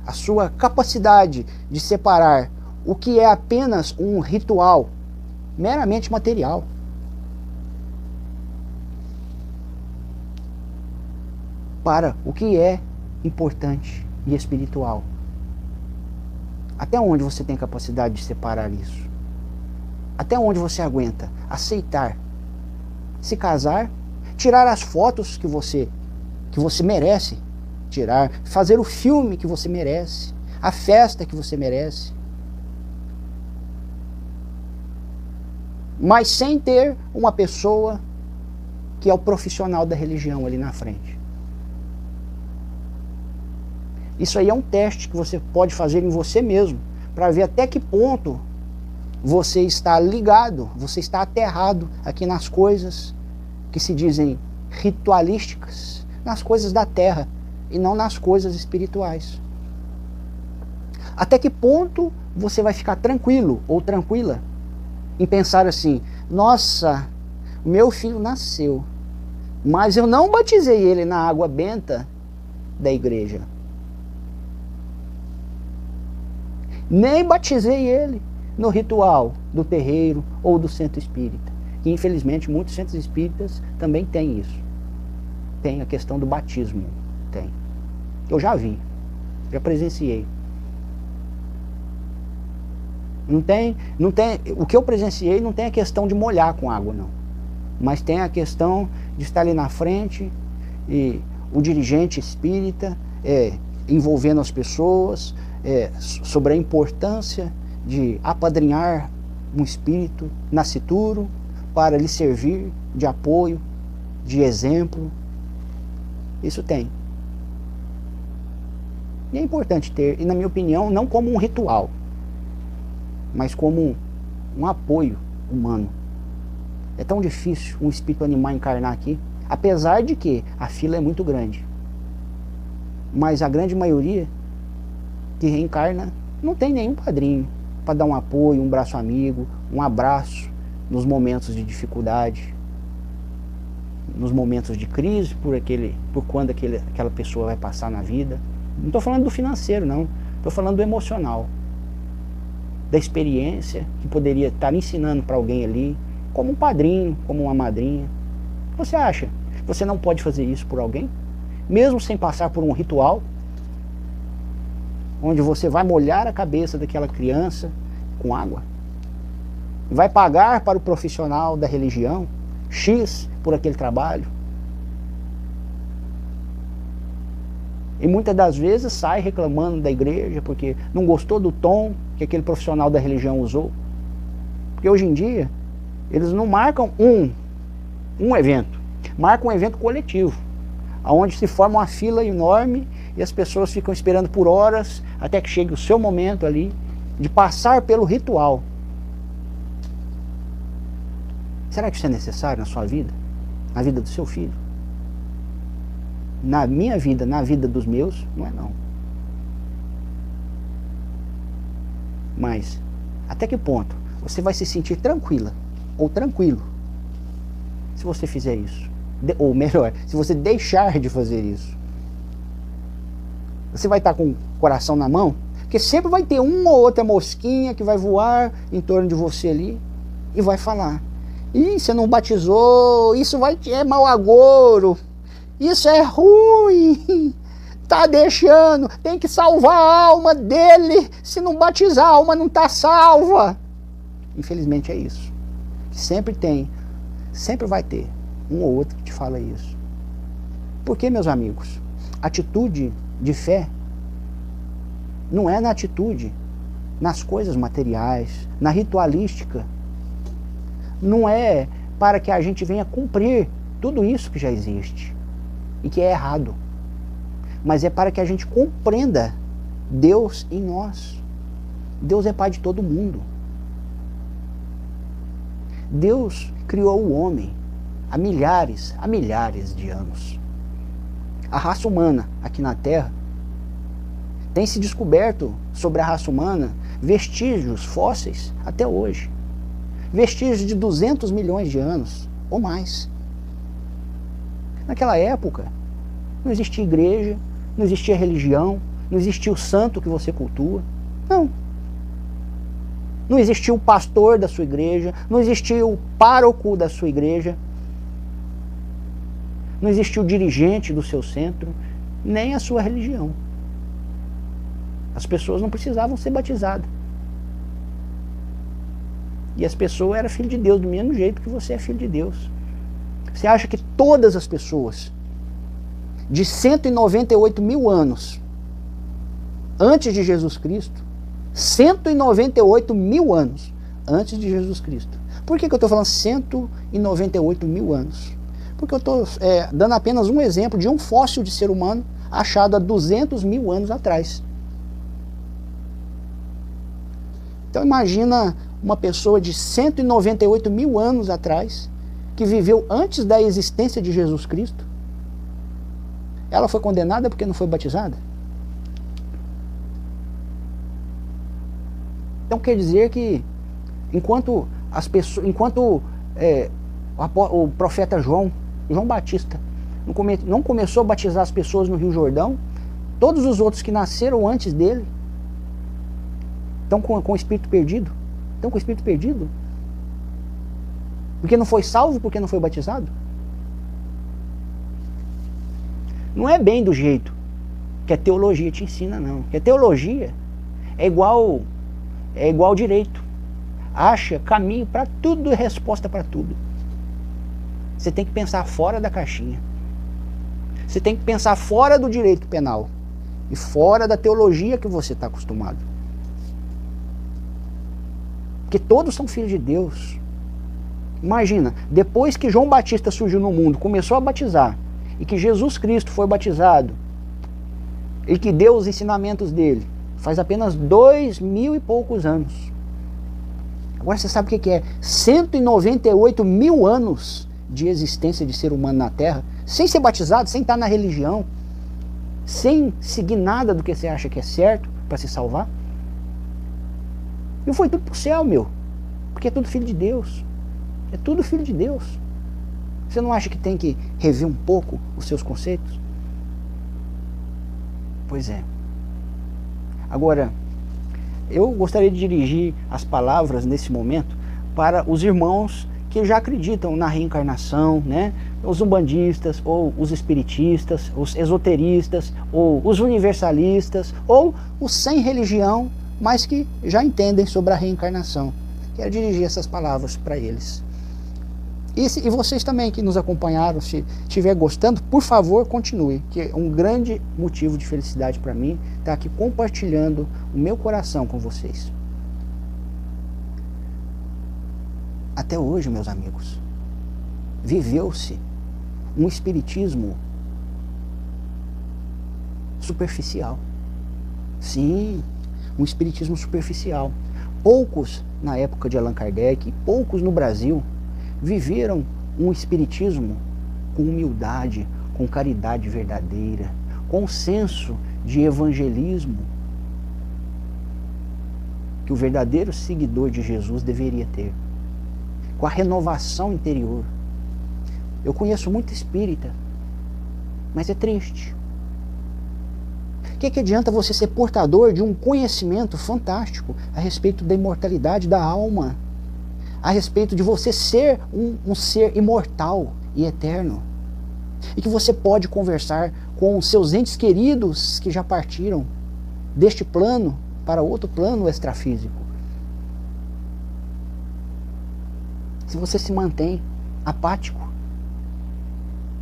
a sua capacidade de separar o que é apenas um ritual meramente material para o que é importante e espiritual. Até onde você tem capacidade de separar isso? Até onde você aguenta aceitar se casar, tirar as fotos que você que você merece tirar, fazer o filme que você merece, a festa que você merece. Mas sem ter uma pessoa que é o profissional da religião ali na frente. Isso aí é um teste que você pode fazer em você mesmo, para ver até que ponto você está ligado, você está aterrado aqui nas coisas que se dizem ritualísticas, nas coisas da terra e não nas coisas espirituais. Até que ponto você vai ficar tranquilo ou tranquila em pensar assim: nossa, meu filho nasceu, mas eu não batizei ele na água benta da igreja. Nem batizei ele no ritual do terreiro ou do centro espírita. Que infelizmente muitos centros espíritas também têm isso. Tem a questão do batismo. Tem. Eu já vi, já presenciei. Não tem, não tem, o que eu presenciei não tem a questão de molhar com água, não. Mas tem a questão de estar ali na frente e o dirigente espírita é, envolvendo as pessoas, é, sobre a importância de apadrinhar um espírito nascituro para lhe servir de apoio, de exemplo. Isso tem. E é importante ter, e na minha opinião, não como um ritual, mas como um apoio humano. É tão difícil um espírito animal encarnar aqui, apesar de que a fila é muito grande. Mas a grande maioria que reencarna não tem nenhum padrinho para dar um apoio, um braço amigo, um abraço nos momentos de dificuldade, nos momentos de crise, por aquele, por quando aquele, aquela pessoa vai passar na vida. Não estou falando do financeiro, não. Estou falando do emocional, da experiência que poderia estar ensinando para alguém ali, como um padrinho, como uma madrinha. Você acha? Você não pode fazer isso por alguém, mesmo sem passar por um ritual? onde você vai molhar a cabeça daquela criança com água. Vai pagar para o profissional da religião X por aquele trabalho. E muitas das vezes sai reclamando da igreja porque não gostou do tom que aquele profissional da religião usou. Porque hoje em dia, eles não marcam um, um evento, marcam um evento coletivo, onde se forma uma fila enorme e as pessoas ficam esperando por horas até que chegue o seu momento ali de passar pelo ritual. Será que isso é necessário na sua vida? Na vida do seu filho? Na minha vida, na vida dos meus, não é não. Mas, até que ponto você vai se sentir tranquila ou tranquilo se você fizer isso. Ou melhor, se você deixar de fazer isso. Você vai estar com o coração na mão, porque sempre vai ter uma ou outra mosquinha que vai voar em torno de você ali e vai falar. Ih, você não batizou, isso vai é mau agouro, isso é ruim, tá deixando, tem que salvar a alma dele, se não batizar a alma não tá salva. Infelizmente é isso. Sempre tem, sempre vai ter um ou outro que te fala isso. Porque, meus amigos, atitude de fé não é na atitude, nas coisas materiais, na ritualística. Não é para que a gente venha cumprir tudo isso que já existe e que é errado. Mas é para que a gente compreenda Deus em nós. Deus é Pai de todo mundo. Deus criou o homem há milhares, há milhares de anos. A raça humana aqui na Terra tem se descoberto sobre a raça humana vestígios fósseis até hoje. Vestígios de 200 milhões de anos ou mais. Naquela época, não existia igreja, não existia religião, não existia o santo que você cultua. Não. Não existia o pastor da sua igreja, não existia o pároco da sua igreja, não existia o dirigente do seu centro, nem a sua religião. As pessoas não precisavam ser batizadas. E as pessoas eram filho de Deus, do mesmo jeito que você é filho de Deus. Você acha que todas as pessoas de 198 mil anos antes de Jesus Cristo 198 mil anos antes de Jesus Cristo. Por que, que eu estou falando 198 mil anos? Porque eu estou é, dando apenas um exemplo de um fóssil de ser humano achado há 200 mil anos atrás. Então imagina uma pessoa de 198 mil anos atrás, que viveu antes da existência de Jesus Cristo. Ela foi condenada porque não foi batizada? Então quer dizer que enquanto as pessoas, enquanto é, o, profeta João, João Batista, não, come, não começou a batizar as pessoas no Rio Jordão, todos os outros que nasceram antes dele estão com, com o espírito perdido. Estão com o espírito perdido. Porque não foi salvo, porque não foi batizado. Não é bem do jeito que a teologia te ensina, não. Que a teologia é igual é igual direito. Acha caminho para tudo e resposta para tudo. Você tem que pensar fora da caixinha. Você tem que pensar fora do direito penal e fora da teologia que você está acostumado. Porque todos são filhos de Deus. Imagina, depois que João Batista surgiu no mundo, começou a batizar, e que Jesus Cristo foi batizado, e que deu os ensinamentos dele, faz apenas dois mil e poucos anos. Agora você sabe o que é 198 mil anos de existência de ser humano na Terra, sem ser batizado, sem estar na religião, sem seguir nada do que você acha que é certo para se salvar. E foi tudo para o céu, meu. Porque é tudo filho de Deus. É tudo filho de Deus. Você não acha que tem que rever um pouco os seus conceitos? Pois é. Agora, eu gostaria de dirigir as palavras nesse momento para os irmãos que já acreditam na reencarnação, né? Os umbandistas, ou os espiritistas, os esoteristas, ou os universalistas, ou os sem religião, mas que já entendem sobre a reencarnação. Quero dirigir essas palavras para eles. E, se, e, vocês também que nos acompanharam, se estiver gostando, por favor, continue, que é um grande motivo de felicidade para mim estar tá aqui compartilhando o meu coração com vocês. Até hoje, meus amigos, viveu-se um espiritismo superficial. Sim, um espiritismo superficial. Poucos na época de Allan Kardec, poucos no Brasil viveram um espiritismo com humildade, com caridade verdadeira, com senso de evangelismo que o verdadeiro seguidor de Jesus deveria ter. Com a renovação interior. Eu conheço muito espírita, mas é triste. O que, que adianta você ser portador de um conhecimento fantástico a respeito da imortalidade da alma, a respeito de você ser um, um ser imortal e eterno, e que você pode conversar com seus entes queridos que já partiram deste plano para outro plano extrafísico. Se você se mantém apático,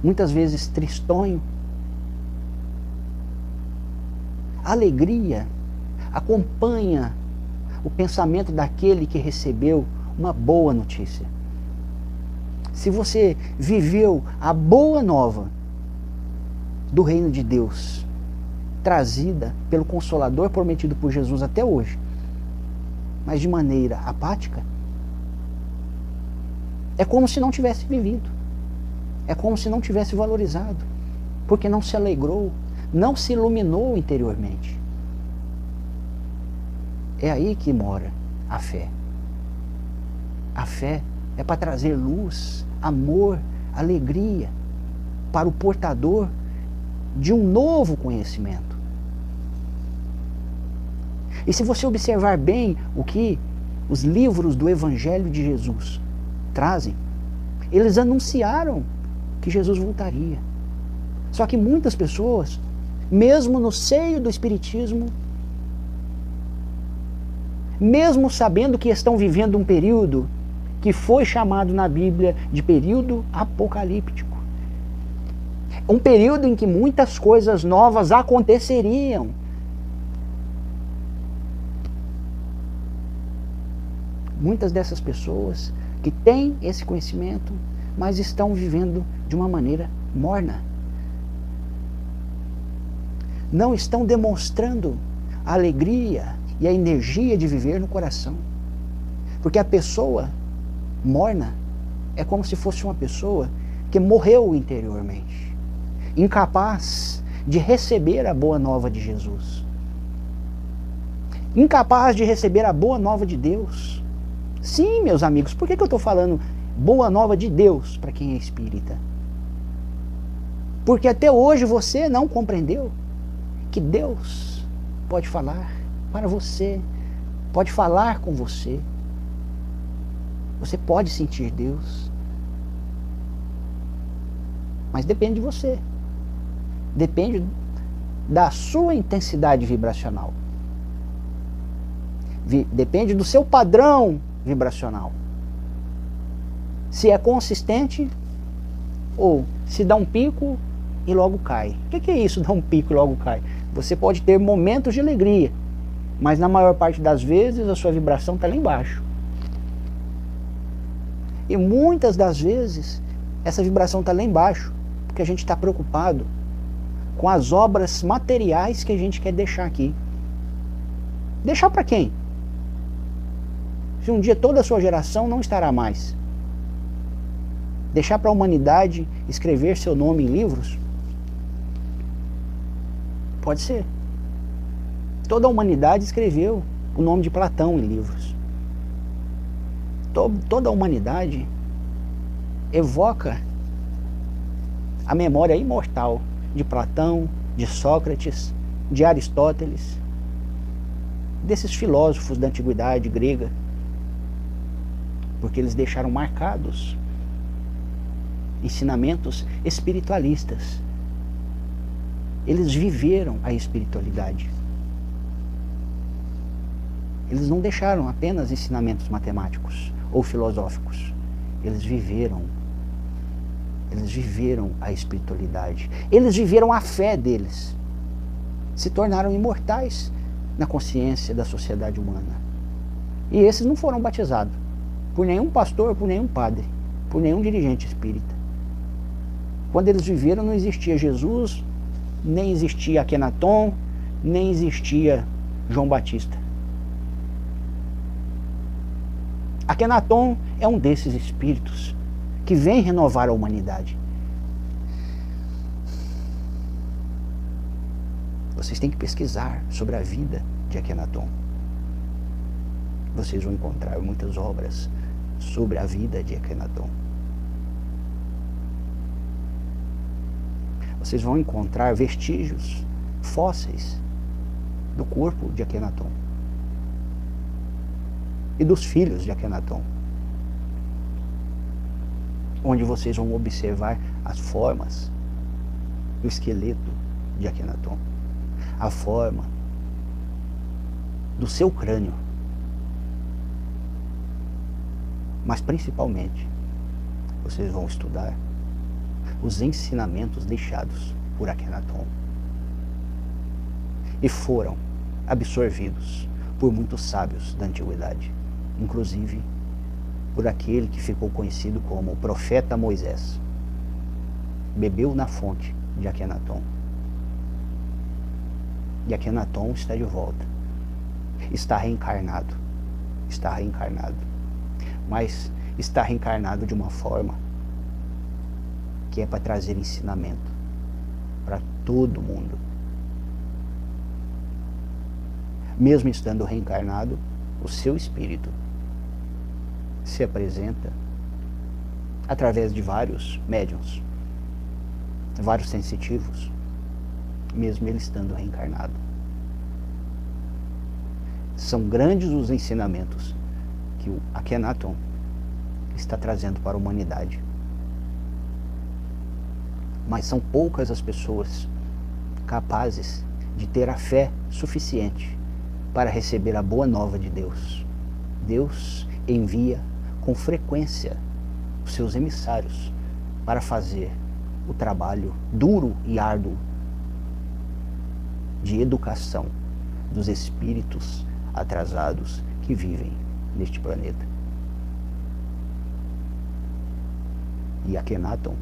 muitas vezes tristonho, a alegria acompanha o pensamento daquele que recebeu uma boa notícia. Se você viveu a boa nova do reino de Deus, trazida pelo Consolador prometido por Jesus até hoje, mas de maneira apática, é como se não tivesse vivido. É como se não tivesse valorizado, porque não se alegrou, não se iluminou interiormente. É aí que mora a fé. A fé é para trazer luz, amor, alegria para o portador de um novo conhecimento. E se você observar bem o que os livros do Evangelho de Jesus trazem, eles anunciaram que Jesus voltaria. Só que muitas pessoas, mesmo no seio do Espiritismo, mesmo sabendo que estão vivendo um período que foi chamado na Bíblia de período apocalíptico, um período em que muitas coisas novas aconteceriam. Muitas dessas pessoas que têm esse conhecimento, mas estão vivendo de uma maneira morna. Não estão demonstrando a alegria e a energia de viver no coração. Porque a pessoa morna é como se fosse uma pessoa que morreu interiormente, incapaz de receber a boa nova de Jesus, incapaz de receber a boa nova de Deus. Sim, meus amigos, por que, que eu estou falando boa nova de Deus para quem é espírita? Porque até hoje você não compreendeu que Deus pode falar para você, pode falar com você. Você pode sentir Deus. Mas depende de você. Depende da sua intensidade vibracional. Depende do seu padrão vibracional. Se é consistente ou se dá um pico e logo cai. O que, é isso, dar um pico e logo cai? Você pode ter momentos de alegria, mas na maior parte das vezes a sua vibração está lá embaixo. E muitas das vezes essa vibração está lá embaixo, porque a gente está preocupado com as obras materiais que a gente quer deixar aqui. Deixar para quem? Se um dia toda a sua geração não estará mais. Deixar para a humanidade escrever seu nome em livros? Pode ser. Toda a humanidade escreveu o nome de Platão em livros. Toda a humanidade evoca a memória imortal de Platão, de Sócrates, de Aristóteles, desses filósofos da antiguidade grega, porque eles deixaram marcados ensinamentos espiritualistas. Eles viveram a espiritualidade. Eles não deixaram apenas ensinamentos matemáticos ou filosóficos. Eles viveram. Eles viveram a espiritualidade. Eles viveram a fé deles. Se tornaram imortais na consciência da sociedade humana. E esses não foram batizados por nenhum pastor, por nenhum padre, por nenhum dirigente espírita. Quando eles viveram, não existia Jesus, nem existia Akenaton, nem existia João Batista. Akenaton é um desses espíritos que vem renovar a humanidade. Vocês têm que pesquisar sobre a vida de Akenaton. Vocês vão encontrar muitas obras sobre a vida de Akhenaton. Vocês vão encontrar vestígios fósseis do corpo de Akhenaton e dos filhos de Akhenaton, onde vocês vão observar as formas do esqueleto de Akhenaton, a forma do seu crânio, mas principalmente vocês vão estudar os ensinamentos deixados por Akhenaton e foram absorvidos por muitos sábios da antiguidade inclusive por aquele que ficou conhecido como o profeta Moisés. Bebeu na fonte de Akenaton. E Akenaton está de volta. Está reencarnado. Está reencarnado. Mas está reencarnado de uma forma que é para trazer ensinamento para todo mundo. Mesmo estando reencarnado, o seu espírito se apresenta através de vários médiums, vários sensitivos, mesmo ele estando reencarnado. São grandes os ensinamentos o Akhenaton está trazendo para a humanidade. Mas são poucas as pessoas capazes de ter a fé suficiente para receber a boa nova de Deus. Deus envia com frequência os seus emissários para fazer o trabalho duro e árduo de educação dos espíritos atrasados que vivem neste planeta. E Akhenaton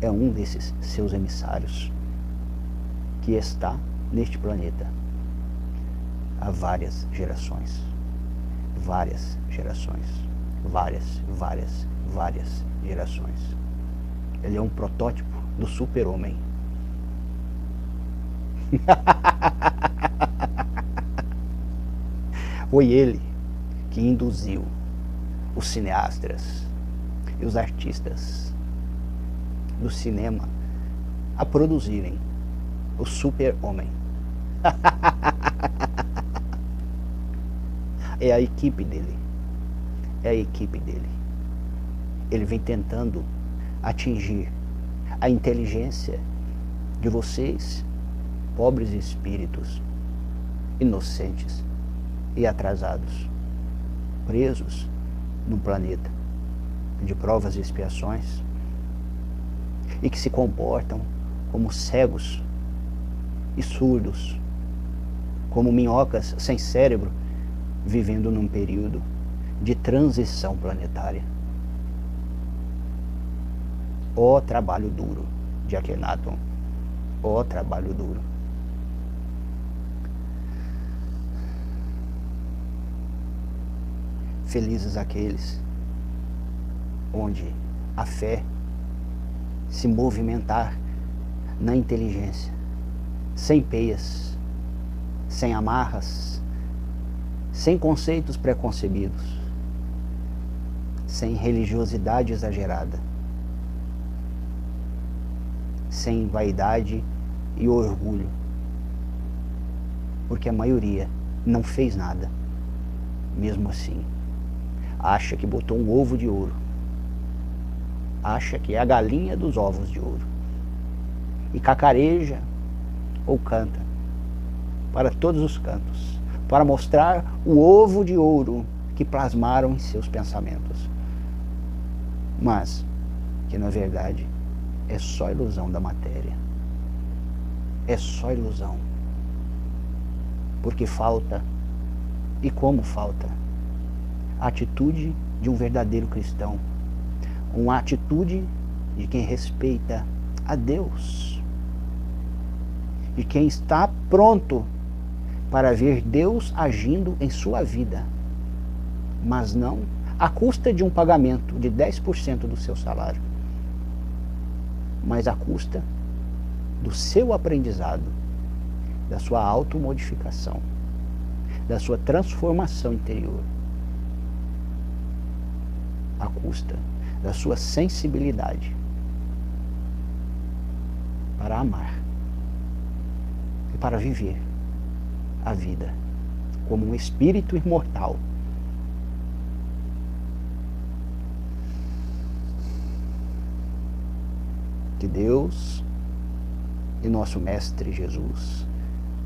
é um desses seus emissários que está neste planeta há várias gerações. Várias gerações várias, várias, várias gerações. Ele é um protótipo do super-homem. Foi ele que induziu os cineastas e os artistas do cinema a produzirem o super-homem. é a equipe dele é a equipe dele. Ele vem tentando atingir a inteligência de vocês, pobres espíritos, inocentes e atrasados, presos num planeta de provas e expiações e que se comportam como cegos e surdos, como minhocas sem cérebro, vivendo num período de transição planetária. O trabalho duro de Akhenaton. O trabalho duro. Felizes aqueles onde a fé se movimentar na inteligência, sem peias, sem amarras, sem conceitos preconcebidos sem religiosidade exagerada, sem vaidade e orgulho, porque a maioria não fez nada, mesmo assim. Acha que botou um ovo de ouro, acha que é a galinha dos ovos de ouro, e cacareja ou canta para todos os cantos, para mostrar o ovo de ouro que plasmaram em seus pensamentos mas que na verdade é só ilusão da matéria. É só ilusão. Porque falta, e como falta, a atitude de um verdadeiro cristão, uma atitude de quem respeita a Deus, de quem está pronto para ver Deus agindo em sua vida, mas não à custa de um pagamento de 10% do seu salário, mas à custa do seu aprendizado, da sua automodificação, da sua transformação interior. À custa da sua sensibilidade para amar e para viver a vida como um espírito imortal. Que Deus e nosso Mestre Jesus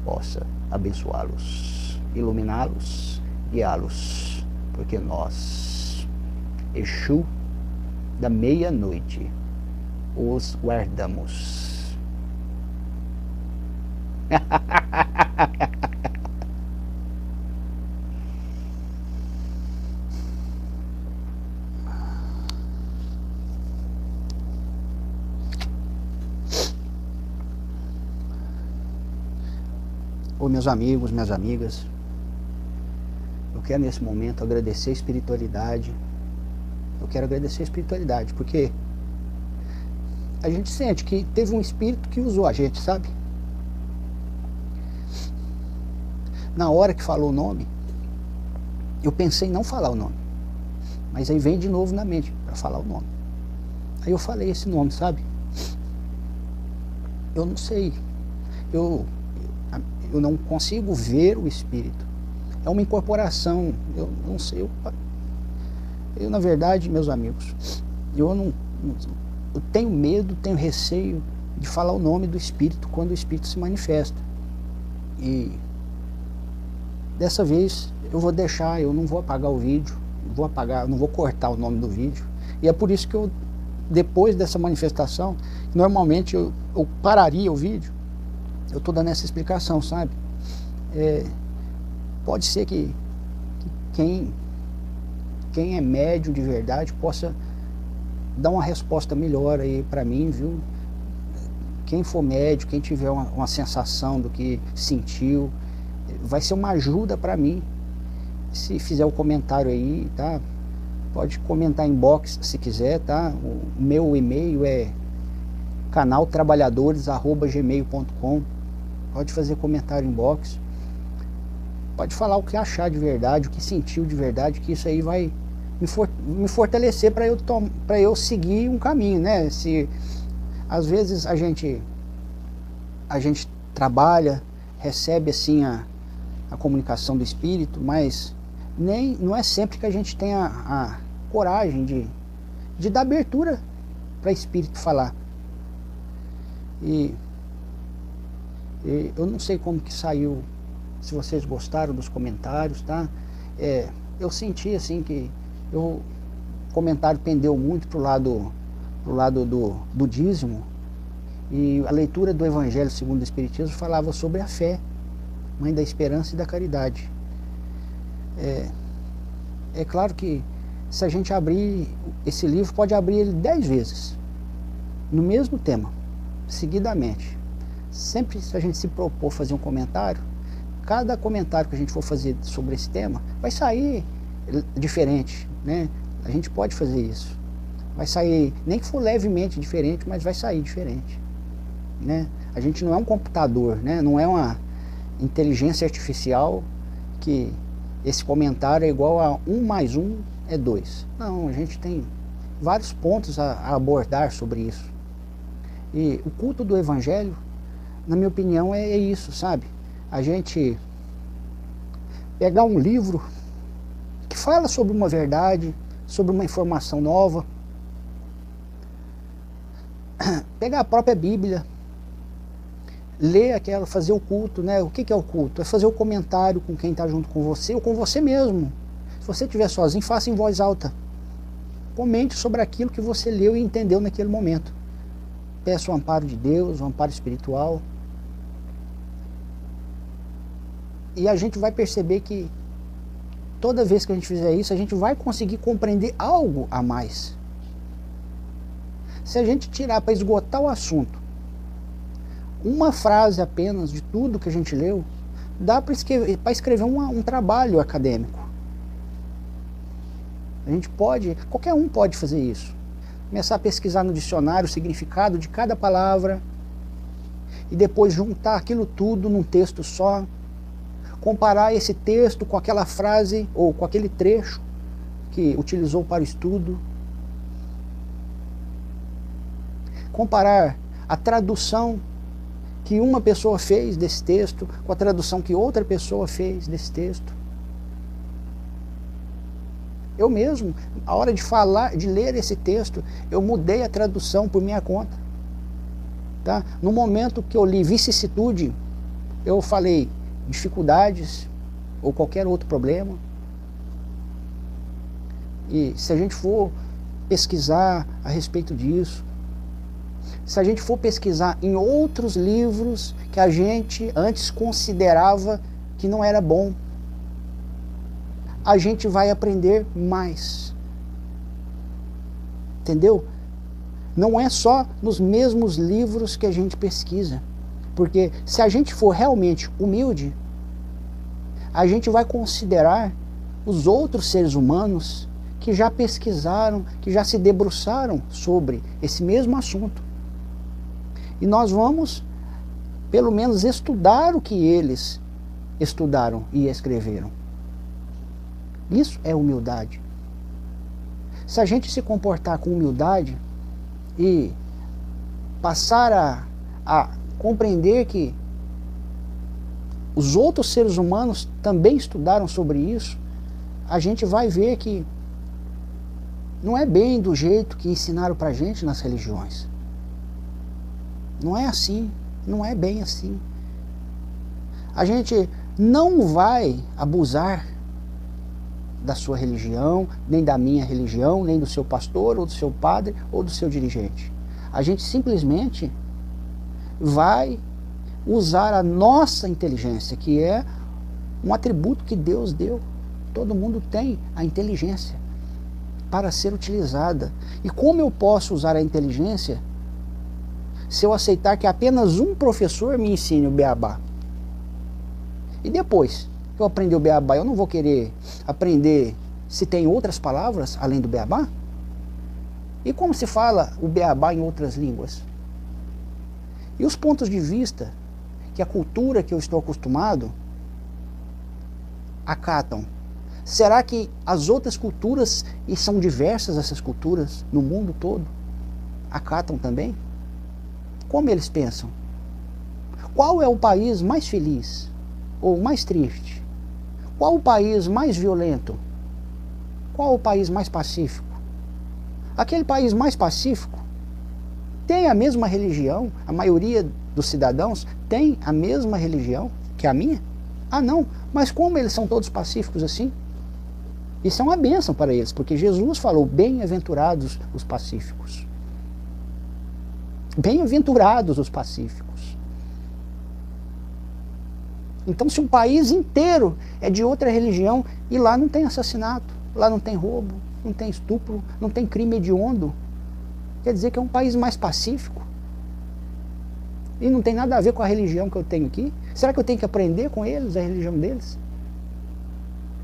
possa abençoá-los, iluminá-los, guiá-los, porque nós, Exu da meia-noite, os guardamos. Ô meus amigos, minhas amigas, eu quero nesse momento agradecer a espiritualidade. Eu quero agradecer a espiritualidade, porque a gente sente que teve um espírito que usou a gente, sabe? Na hora que falou o nome, eu pensei em não falar o nome. Mas aí vem de novo na mente para falar o nome. Aí eu falei esse nome, sabe? Eu não sei. Eu eu não consigo ver o espírito. É uma incorporação. Eu não sei. Eu, eu na verdade, meus amigos, eu não, eu tenho medo, tenho receio de falar o nome do espírito quando o espírito se manifesta. E dessa vez eu vou deixar, eu não vou apagar o vídeo, vou apagar, não vou cortar o nome do vídeo. E é por isso que eu depois dessa manifestação, normalmente eu, eu pararia o vídeo eu estou dando essa explicação, sabe? É, pode ser que, que, quem, quem é médio de verdade possa dar uma resposta melhor aí para mim, viu? Quem for médio, quem tiver uma, uma sensação do que sentiu, vai ser uma ajuda para mim. Se fizer o um comentário aí, tá? Pode comentar em box se quiser, tá? O meu e-mail é canaltrabalhadores@gmail.com pode fazer comentário em box, pode falar o que achar de verdade, o que sentiu de verdade, que isso aí vai me, for, me fortalecer para eu, eu seguir um caminho, né? Se às vezes a gente a gente trabalha, recebe assim a, a comunicação do espírito, mas nem não é sempre que a gente tem a, a coragem de, de dar abertura para espírito falar. E e eu não sei como que saiu, se vocês gostaram dos comentários, tá? É, eu senti assim que eu, o comentário pendeu muito pro lado, pro lado do, do dízimo e a leitura do Evangelho segundo o Espiritismo falava sobre a fé, mãe da esperança e da caridade. É, é claro que se a gente abrir esse livro, pode abrir ele dez vezes, no mesmo tema, seguidamente sempre se a gente se propor fazer um comentário, cada comentário que a gente for fazer sobre esse tema vai sair diferente, né? A gente pode fazer isso. Vai sair, nem que for levemente diferente, mas vai sair diferente, né? A gente não é um computador, né? Não é uma inteligência artificial que esse comentário é igual a um mais um é dois. Não, a gente tem vários pontos a, a abordar sobre isso. E o culto do evangelho na minha opinião, é, é isso, sabe? A gente pegar um livro que fala sobre uma verdade, sobre uma informação nova, pegar a própria Bíblia, ler aquela, fazer o culto, né? O que, é o culto? É fazer o comentário com quem está junto com você ou com você mesmo. Se você estiver sozinho, faça em voz alta. Comente sobre aquilo que você leu e entendeu naquele momento. Peça o amparo de Deus, o amparo espiritual. E a gente vai perceber que toda vez que a gente fizer isso, a gente vai conseguir compreender algo a mais. Se a gente tirar para esgotar o assunto uma frase apenas de tudo que a gente leu, dá para escrever, escrever um, um trabalho acadêmico. A gente pode, qualquer um pode fazer isso. Começar a pesquisar no dicionário o significado de cada palavra e depois juntar aquilo tudo num texto só comparar esse texto com aquela frase ou com aquele trecho que utilizou para o estudo. Comparar a tradução que uma pessoa fez desse texto com a tradução que outra pessoa fez desse texto. Eu mesmo, a hora de falar, de ler esse texto, eu mudei a tradução por minha conta. Tá? No momento que eu li vicissitude, eu falei dificuldades ou qualquer outro problema. E se a gente for pesquisar a respeito disso, se a gente for pesquisar em outros livros que a gente antes considerava que não era bom, a gente vai aprender mais. Entendeu? Não é só nos mesmos livros que a gente pesquisa. Porque se a gente for realmente humilde, a gente vai considerar os outros seres humanos que já pesquisaram, que já se debruçaram sobre esse mesmo assunto. E nós vamos, pelo menos, estudar o que eles estudaram e escreveram. Isso é humildade. Se a gente se comportar com humildade e passar a, a compreender que os outros seres humanos também estudaram sobre isso, a gente vai ver que não é bem do jeito que ensinaram para gente nas religiões. Não é assim, não é bem assim. A gente não vai abusar da sua religião, nem da minha religião, nem do seu pastor, ou do seu padre, ou do seu dirigente. A gente simplesmente vai usar a nossa inteligência, que é um atributo que Deus deu. Todo mundo tem a inteligência para ser utilizada. E como eu posso usar a inteligência se eu aceitar que apenas um professor me ensine o beabá? E depois que eu aprender o beabá, eu não vou querer aprender se tem outras palavras além do beabá? E como se fala o beabá em outras línguas? E os pontos de vista que a cultura que eu estou acostumado acatam Será que as outras culturas, e são diversas essas culturas no mundo todo, acatam também? Como eles pensam? Qual é o país mais feliz ou mais triste? Qual o país mais violento? Qual o país mais pacífico? Aquele país mais pacífico tem a mesma religião, a maioria dos cidadãos tem a mesma religião que a minha? Ah, não, mas como eles são todos pacíficos assim? Isso é uma bênção para eles, porque Jesus falou: bem-aventurados os pacíficos. Bem-aventurados os pacíficos. Então, se um país inteiro é de outra religião e lá não tem assassinato, lá não tem roubo, não tem estupro, não tem crime hediondo, quer dizer que é um país mais pacífico. E não tem nada a ver com a religião que eu tenho aqui. Será que eu tenho que aprender com eles, a religião deles?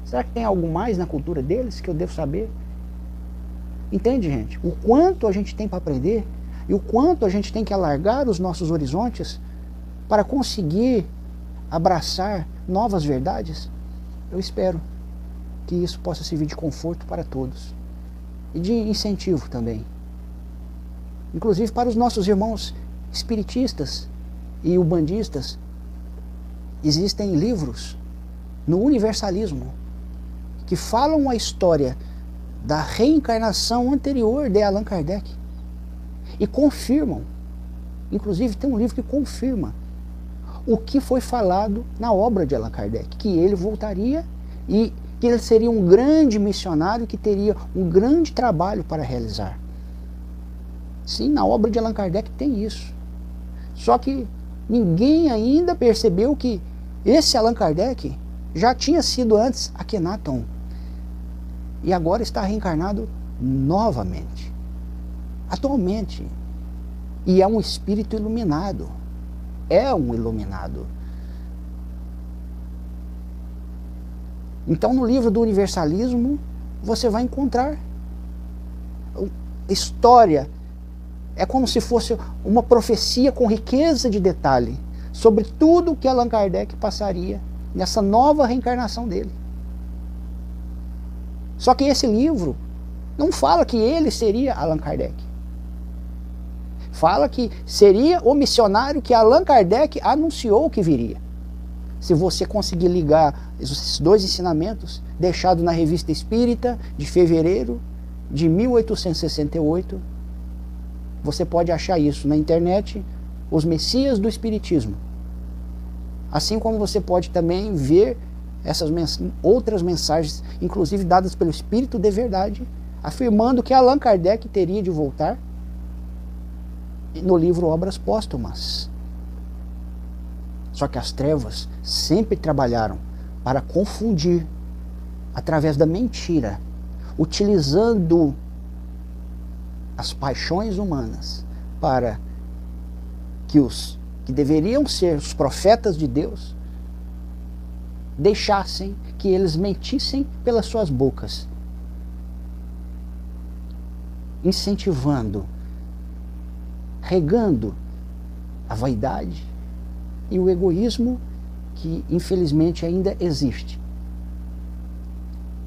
Será que tem algo mais na cultura deles que eu devo saber? Entende, gente? O quanto a gente tem para aprender e o quanto a gente tem que alargar os nossos horizontes para conseguir abraçar novas verdades? Eu espero que isso possa servir de conforto para todos e de incentivo também. Inclusive para os nossos irmãos espiritistas e ubandistas, existem livros no universalismo que falam a história da reencarnação anterior de Allan Kardec e confirmam, inclusive tem um livro que confirma o que foi falado na obra de Allan Kardec, que ele voltaria e que ele seria um grande missionário que teria um grande trabalho para realizar. Sim, na obra de Allan Kardec tem isso. Só que ninguém ainda percebeu que esse Allan Kardec já tinha sido antes Akhenaton e agora está reencarnado novamente, atualmente. E é um espírito iluminado. É um iluminado. Então, no livro do universalismo, você vai encontrar história. É como se fosse uma profecia com riqueza de detalhe sobre tudo que Allan Kardec passaria nessa nova reencarnação dele. Só que esse livro não fala que ele seria Allan Kardec. Fala que seria o missionário que Allan Kardec anunciou que viria. Se você conseguir ligar esses dois ensinamentos, deixados na Revista Espírita de fevereiro de 1868, você pode achar isso na internet, os Messias do Espiritismo. Assim como você pode também ver essas mens outras mensagens, inclusive dadas pelo Espírito de Verdade, afirmando que Allan Kardec teria de voltar no livro Obras Póstumas. Só que as trevas sempre trabalharam para confundir através da mentira, utilizando as paixões humanas para que os que deveriam ser os profetas de Deus deixassem que eles mentissem pelas suas bocas, incentivando, regando a vaidade e o egoísmo que infelizmente ainda existe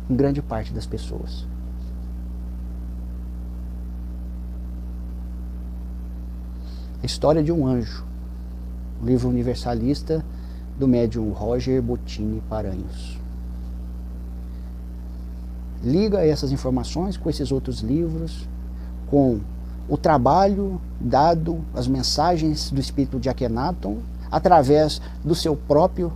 em grande parte das pessoas. A história de um anjo, livro universalista do médium Roger Bottini Paranhos. Liga essas informações com esses outros livros, com o trabalho dado, as mensagens do espírito de Akhenaton, através do seu próprio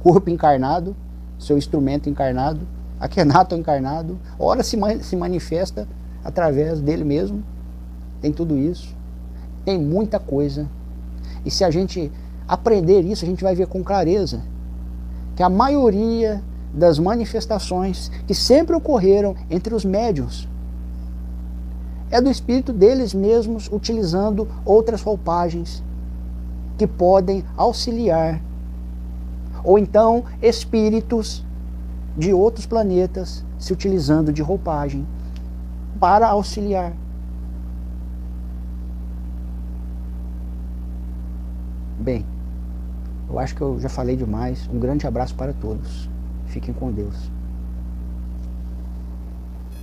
corpo encarnado, seu instrumento encarnado, Akhenaton encarnado, ora se, se manifesta através dele mesmo. Tem tudo isso. Tem muita coisa. E se a gente aprender isso, a gente vai ver com clareza que a maioria das manifestações que sempre ocorreram entre os médios é do espírito deles mesmos utilizando outras roupagens que podem auxiliar. Ou então espíritos de outros planetas se utilizando de roupagem para auxiliar. Bem, eu acho que eu já falei demais. Um grande abraço para todos. Fiquem com Deus.